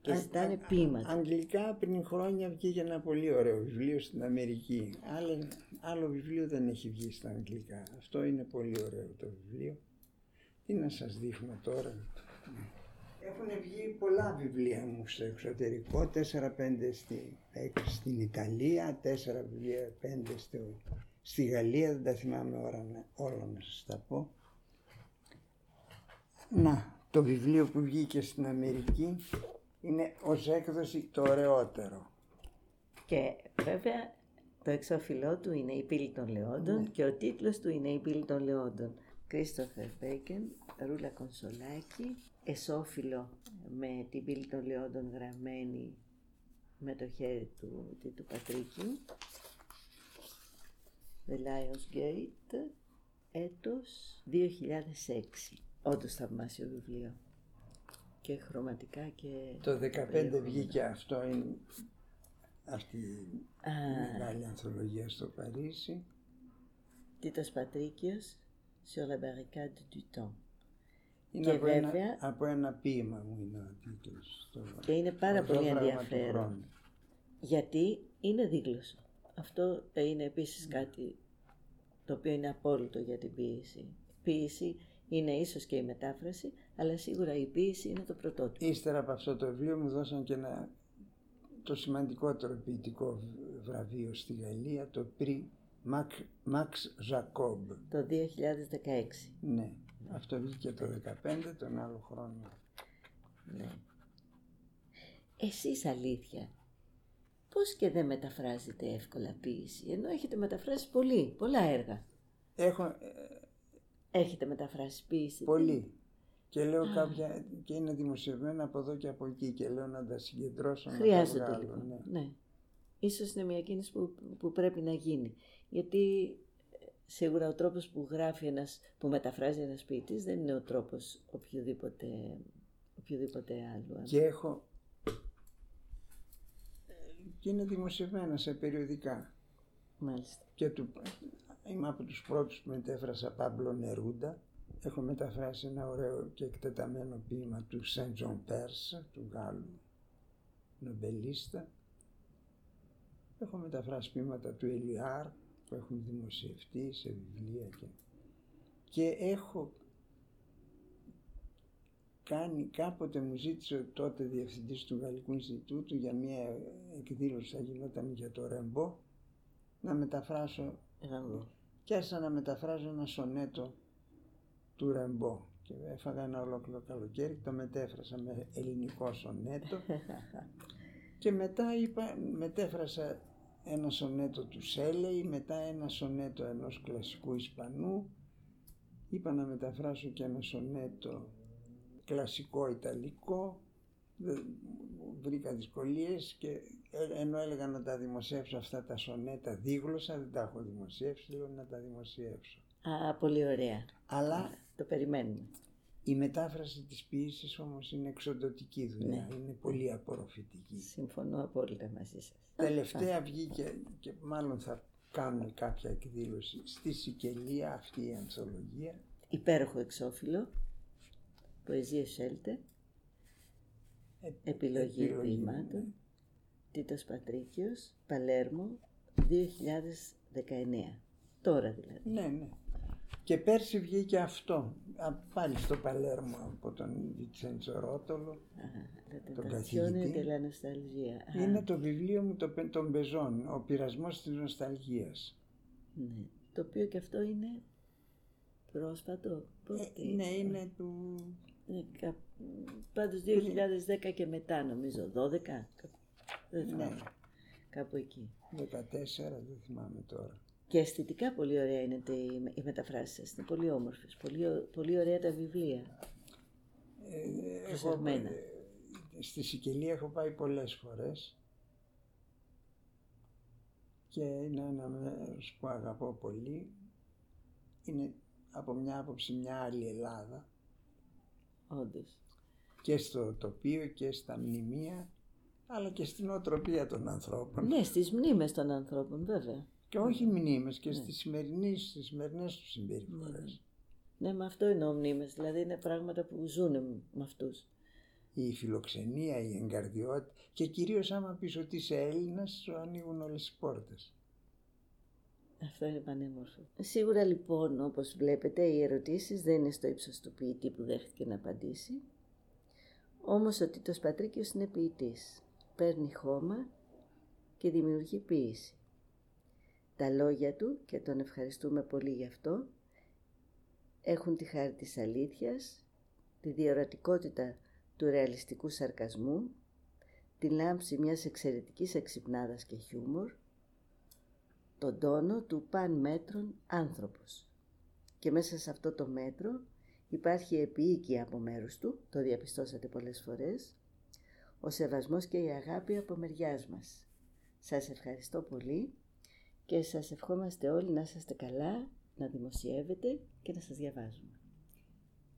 και ζητάνε ποίηματα. Αγγλικά πριν χρόνια βγήκε ένα πολύ ωραίο βιβλίο στην Αμερική. Άλλο, άλλο βιβλίο δεν έχει βγει στα αγγλικά. Αυτό είναι πολύ ωραίο το βιβλίο. Τι να σας δείχνω τώρα. Έχουν βγει πολλά βιβλία μου στο εξωτερικό, 4-5 στη, στην Ιταλία, 4 βιβλία, 5 στο, στη Γαλλία, δεν τα θυμάμαι όλα, όλα να σας τα πω. Να, το βιβλίο που βγήκε στην Αμερική είναι ως έκδοση το ωραιότερο. Και βέβαια το εξώφυλλό του είναι η πύλη των Λεόντων ναι. και ο τίτλος του είναι η πύλη των Λεόντων. Κρίστοφερ Μπέικεν, Ρούλα Κονσολάκη, εσώφυλλο με την πύλη των Λεόντων γραμμένη με το χέρι του, του Πατρίκιου. The Lion's Gate, έτος 2006. Όντως θαυμάσιο βιβλίο και χρωματικά και... Το 2015 βγήκε αυτό, είναι αυτή η μεγάλη ανθολογία στο Παρίσι. Τίτος Πατρίκιος, sur la barricade du temps. Είναι Και από, ένα, βέβαια- από ένα ποίημα μου είναι ο τίτλος. Το, Και είναι πάρα το πολύ Ζωγράφημα του ενδιαφέρον. χρόνου. Γιατί είναι δίγλωσσο. Αυτό είναι επίσης κάτι το οποίο είναι απόλυτο για την ποίηση. Η ποίηση είναι ίσως και η μετάφραση, αλλά σίγουρα η ποίηση είναι το πρωτότυπο. Ύστερα από αυτό το βιβλίο μου δώσαν και ένα, το σημαντικότερο ποιητικό β- βραβείο στη Γαλλία, το Prix Max, Max Jacob. Το 2016. Ναι, αυτό βγήκε το 2015, τον άλλο χρόνο. Ναι. Εσείς αλήθεια, πώς και δεν μεταφράζετε εύκολα ποίηση, ενώ έχετε μεταφράσει πολύ, πολλά έργα. Έχω ε, Έχετε μεταφράσει ποίηση. πολύ και λέω κάποια και είναι δημοσιευμένα από εδώ και από εκεί και λέω να τα συγκεντρώσω να τα Χρειάζεται βγάλω, λοιπόν. ναι. Ναι. Ίσως είναι μια κίνηση που, που πρέπει να γίνει. Γιατί ε, σίγουρα ο τρόπος που γράφει ένας, που μεταφράζει ένας ποιητής δεν είναι ο τρόπος οποιοδήποτε, οποιοδήποτε άλλου. Και έχω ε, και είναι δημοσιευμένα σε περιοδικά. Μάλιστα. και του, είμαι από τους πρώτους που μετέφρασα Πάμπλο Νερούντα. Έχω μεταφράσει ένα ωραίο και εκτεταμένο ποίημα του Σεν Τζον Περς, του Γάλλου νομπελίστα. Έχω μεταφράσει ποίηματα του Ελυάρ που έχουν δημοσιευτεί σε βιβλία και, και έχω κάνει, κάποτε μου ζήτησε ο τότε διευθυντής του Γαλλικού Ινστιτούτου για μια εκδήλωση που θα γινόταν για το Ρεμπό να μεταφράσω Εγώ. Και άρχισα να μεταφράζω ένα σονέτο του Ρεμπό και έφαγα ένα ολόκληρο καλοκαίρι και το μετέφρασα με ελληνικό σονέτο. <laughs> Και μετά είπα, μετέφρασα ένα σονέτο του Σέλεϊ, μετά ένα σονέτο ενός κλασικού Ισπανού. Είπα να μεταφράσω και ένα σονέτο κλασικό Ιταλικό. Δεν- βρήκα δυσκολίες και ε- ενώ έλεγα να τα δημοσιεύσω αυτά τα σονέτα δίγλωσσα, δεν τα έχω δημοσιεύσει, λέω να τα δημοσιεύσω. Α, πολύ ωραία. Αλλά Το περιμένουμε. η μετάφραση της ποίησης όμως είναι εξοντοτική δουλειά, είναι πολύ απορροφητική. Συμφωνώ απόλυτα μαζί σας. Τελευταία βγήκε και μάλλον θα κάνουν κάποια εκδήλωση στη Σικελία αυτή η ανθολογία. Υπέροχο εξώφυλλο. Ποεζία Σέλτε. Ε, Επιλογή επιλογή, ποιημάτων. Ναι. Τίτος Πατρίκιος. Παλέρμο. 2019. Τώρα δηλαδή. Ναι, ναι. Και πέρσι βγήκε αυτό, α, πάλι στο Παλέρμο από τον Βιτσέντσο Ρότολο. Α, La Τον tentazione καθηγητή. della nostalgia. Α, Είναι το βιβλίο μου το, πε- των πεζών, ο πειρασμός της νοσταλγίας. ναι. Το οποίο και αυτό είναι πρόσφατο. Πότε Ε, ναι, είναι; του... Είναι κα... Πάντως 2010 και μετά νομίζω, 12. Κάπου- Δεν θυμάμαι. Ναι, Κάπου εκεί. 14, δεν θυμάμαι τώρα. Και αισθητικά πολύ ωραία είναι τε- οι μεταφράσεις σας. Είναι πολύ όμορφες. Πολύ, ω- πολύ ωραία τα βιβλία. Ε, έχω, Προσεγμένα. ε, στη Σικελία έχω πάει πολλές φορές και είναι ένα μέρος που αγαπώ πολύ. Είναι από μια άποψη μια άλλη Ελλάδα Όντως. και στο τοπίο και στα μνημεία αλλά και στην οτροπία των ανθρώπων. Ναι, στις μνήμες των ανθρώπων βέβαια. Και όχι μνήμες και στις σημερινές, στις σημερινές τους συμπεριφορές. Ναι, με αυτό εννοώ μνήμες. Δηλαδή είναι πράγματα που ζουν με αυτούς. Η φιλοξενία, η εγκαρδιότητα και κυρίως άμα πεις ότι είσαι Έλληνας σου ανοίγουν όλες τις πόρτες. Αυτό είναι πανέμορφο. Σίγουρα λοιπόν, όπως βλέπετε, οι ερωτήσεις δεν είναι στο ύψος του ποιητή που δέχτηκε να απαντήσει. Όμως ο Τίτος Πατρίκιος είναι ποιητής. Παίρνει χώμα και δημιουργεί ποίηση. Τα λόγια του, και τον ευχαριστούμε πολύ γι' αυτό, έχουν τη χάρη της αλήθειας, τη διορατικότητα του ρεαλιστικού σαρκασμού, τη λάμψη μιας εξαιρετικής εξυπνάδας και χιούμορ, τον τόνο του παν μέτρων άνθρωπος. Και μέσα σε αυτό το μέτρο υπάρχει επίοικη από μέρους του, το διαπιστώσατε πολλές φορές, ο σεβασμός και η αγάπη από μεριάς μας. Σας ευχαριστώ πολύ και σας ευχόμαστε όλοι να είσαστε καλά, να δημοσιεύετε και να σας διαβάζουμε.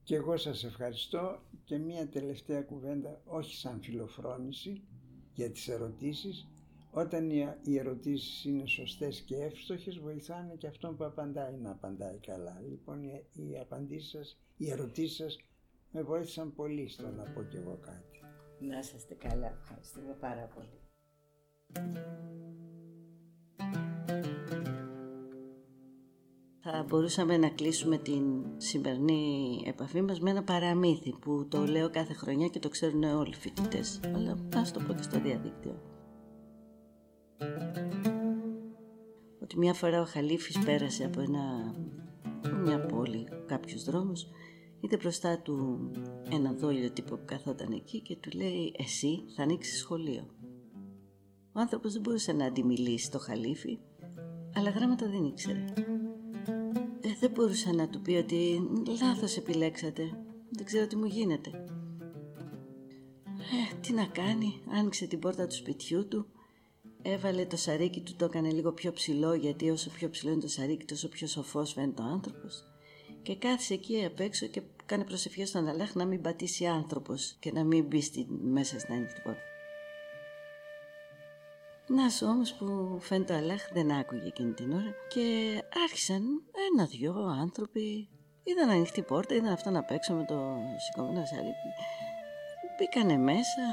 Και εγώ σας ευχαριστώ και μία τελευταία κουβέντα, όχι σαν φιλοφρόνηση για τις ερωτήσεις. Όταν οι- οι ερωτήσεις είναι σωστές και εύστοχες, βοηθάνε και αυτόν που απαντάει να απαντάει καλά. Λοιπόν, οι, οι απαντήσεις σας, οι ερωτήσεις σας Με βοήθησαν πολύ στο να πω κι εγώ κάτι. Να είσαστε καλά. Ευχαριστούμε πάρα πολύ. Θα μπορούσαμε να κλείσουμε την σημερινή επαφή μας με ένα παραμύθι που το λέω κάθε χρονιά και το ξέρουν όλοι οι φοιτητές. Αλλά ας το πω και στο διαδίκτυο. Ότι μια φορά ο Χαλίφης πέρασε από ένα, μια πόλη, κάποιους δρόμους, είδε μπροστά του ένα δόλιο τύπο που καθόταν εκεί και του λέει «Εσύ θα ανοίξεις σχολείο». Ο άνθρωπος δεν μπορούσε να αντιμιλήσει το Χαλίφη, αλλά γράμματα δεν ήξερε. Ε, δεν μπορούσε να του πει ότι λάθος επιλέξατε, δεν ξέρω τι μου γίνεται. Ε, τι να κάνει, άνοιξε την πόρτα του σπιτιού του, έβαλε το σαρίκι του, το έκανε λίγο πιο ψηλό γιατί όσο πιο ψηλό είναι το σαρίκι τόσο πιο σοφός φαίνεται ο άνθρωπος και κάθισε εκεί απ' έξω και κάνει προσευχές στον Αλάχ να μην πατήσει άνθρωπος και να μην μπει στη, μέσα στην ανοιχτή πόρτα. Να σου όμως που φαίνεται ο Αλάχ δεν άκουγε εκείνη την ώρα και άρχισαν ένα-δυο άνθρωποι. Είδαν ανοιχτή πόρτα, είδαν αυτόν απ' έξω με το σηκωμένο σαρίκι μπήκανε μέσα.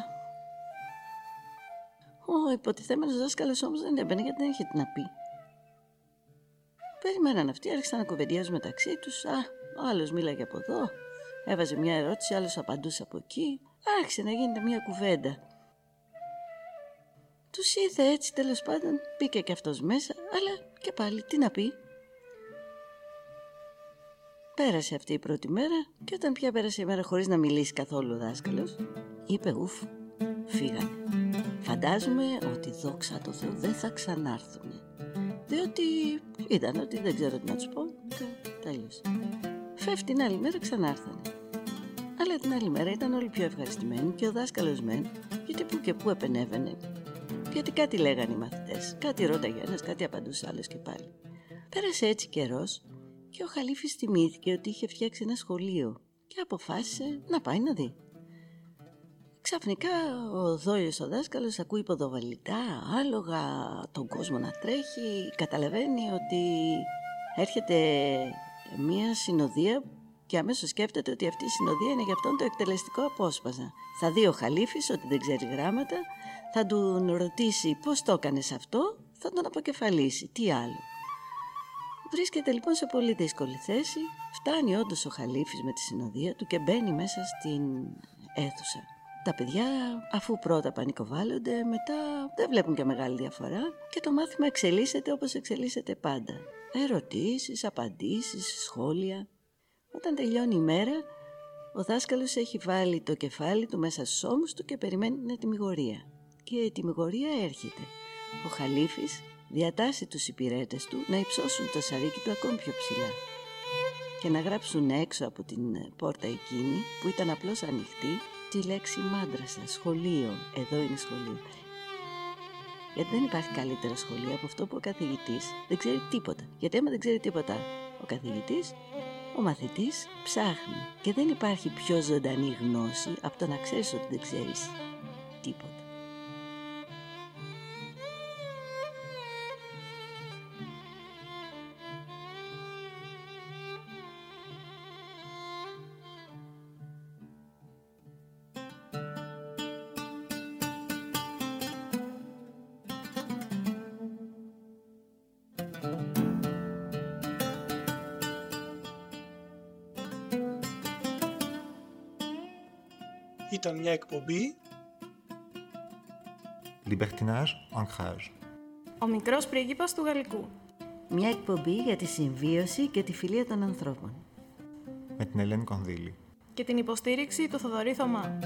Ο υποτιθέμενος δάσκαλος όμως δεν έμπαινε γιατί δεν είχε τι να πει Περιμέναν αυτοί, άρχισαν να κουβεντιάζουν μεταξύ τους. Α, ο άλλος μίλαγε από εδώ, έβαζε μια ερώτηση, άλλος απαντούσε από εκεί. Άρχισε να γίνεται μια κουβέντα. Τους ήρθε έτσι τέλος πάντων, μπήκε και αυτός μέσα, αλλά και πάλι τι να πει. Πέρασε αυτή η πρώτη μέρα και όταν πια πέρασε η μέρα χωρίς να μιλήσει καθόλου ο δάσκαλος, είπε ουφ, φύγανε. Φαντάζομαι ότι δόξα τω Θεώ δεν θα ξανάρθουν διότι είδαν ότι δεν ξέρω τι να του πω και τέλειωσε. Φεύγει την άλλη μέρα ξανάρθανε. Αλλά την άλλη μέρα ήταν όλοι πιο ευχαριστημένοι και ο δάσκαλος μεν, γιατί που και που επενέβαινε. Γιατί κάτι λέγανε οι μαθητές, κάτι ρώταγε ένας, κάτι απαντούσε άλλος και πάλι. Πέρασε έτσι καιρός και ο Χαλίφη θυμήθηκε ότι είχε φτιάξει ένα σχολείο και αποφάσισε να πάει να δει. Ξαφνικά ο δόλιος ο δάσκαλος ακούει ποδοβαλιτά, άλογα, τον κόσμο να τρέχει, καταλαβαίνει ότι έρχεται μία συνοδεία και αμέσως σκέφτεται ότι αυτή η συνοδεία είναι για αυτόν το εκτελεστικό απόσπασμα. Θα δει ο Χαλίφης ότι δεν ξέρει γράμματα, θα του ρωτήσει πώς το έκανε αυτό, θα τον αποκεφαλίσει, τι άλλο. Βρίσκεται λοιπόν σε πολύ δύσκολη θέση, φτάνει όντως ο Χαλίφης με τη συνοδεία του και μπαίνει μέσα στην αίθουσα. Τα παιδιά αφού πρώτα πανικοβάλλονται μετά δεν βλέπουν και μεγάλη διαφορά και το μάθημα εξελίσσεται όπως εξελίσσεται πάντα. Ερωτήσεις, απαντήσεις, σχόλια. Όταν τελειώνει η μέρα ο δάσκαλος έχει βάλει το κεφάλι του μέσα στους ώμους του και περιμένει την ετοιμιγορία. Και η ετοιμιγορία έρχεται. Ο Χαλίφης διατάσσει τους υπηρέτες του να υψώσουν το σαρίκι του ακόμη πιο ψηλά και να γράψουν έξω από την πόρτα εκείνη που ήταν απλώς ανοιχτή τη λέξη μάντρασα, σχολείο. Εδώ είναι σχολείο. Γιατί δεν υπάρχει καλύτερο σχολείο από αυτό που ο καθηγητής δεν ξέρει τίποτα. Γιατί άμα δεν ξέρει τίποτα ο καθηγητής, ο μαθητής ψάχνει. Και δεν υπάρχει πιο ζωντανή γνώση από το να ξέρεις ότι δεν ξέρεις τίποτα. Ήταν μια εκπομπή Libertinage, ancrage. Ο μικρός πρίγκιπας του Γαλλικού. Μια εκπομπή για τη συμβίωση και τη φιλία των ανθρώπων. Με την Ελένη Κονδύλη. Και την υποστήριξη του Θοδωρή Θωμά.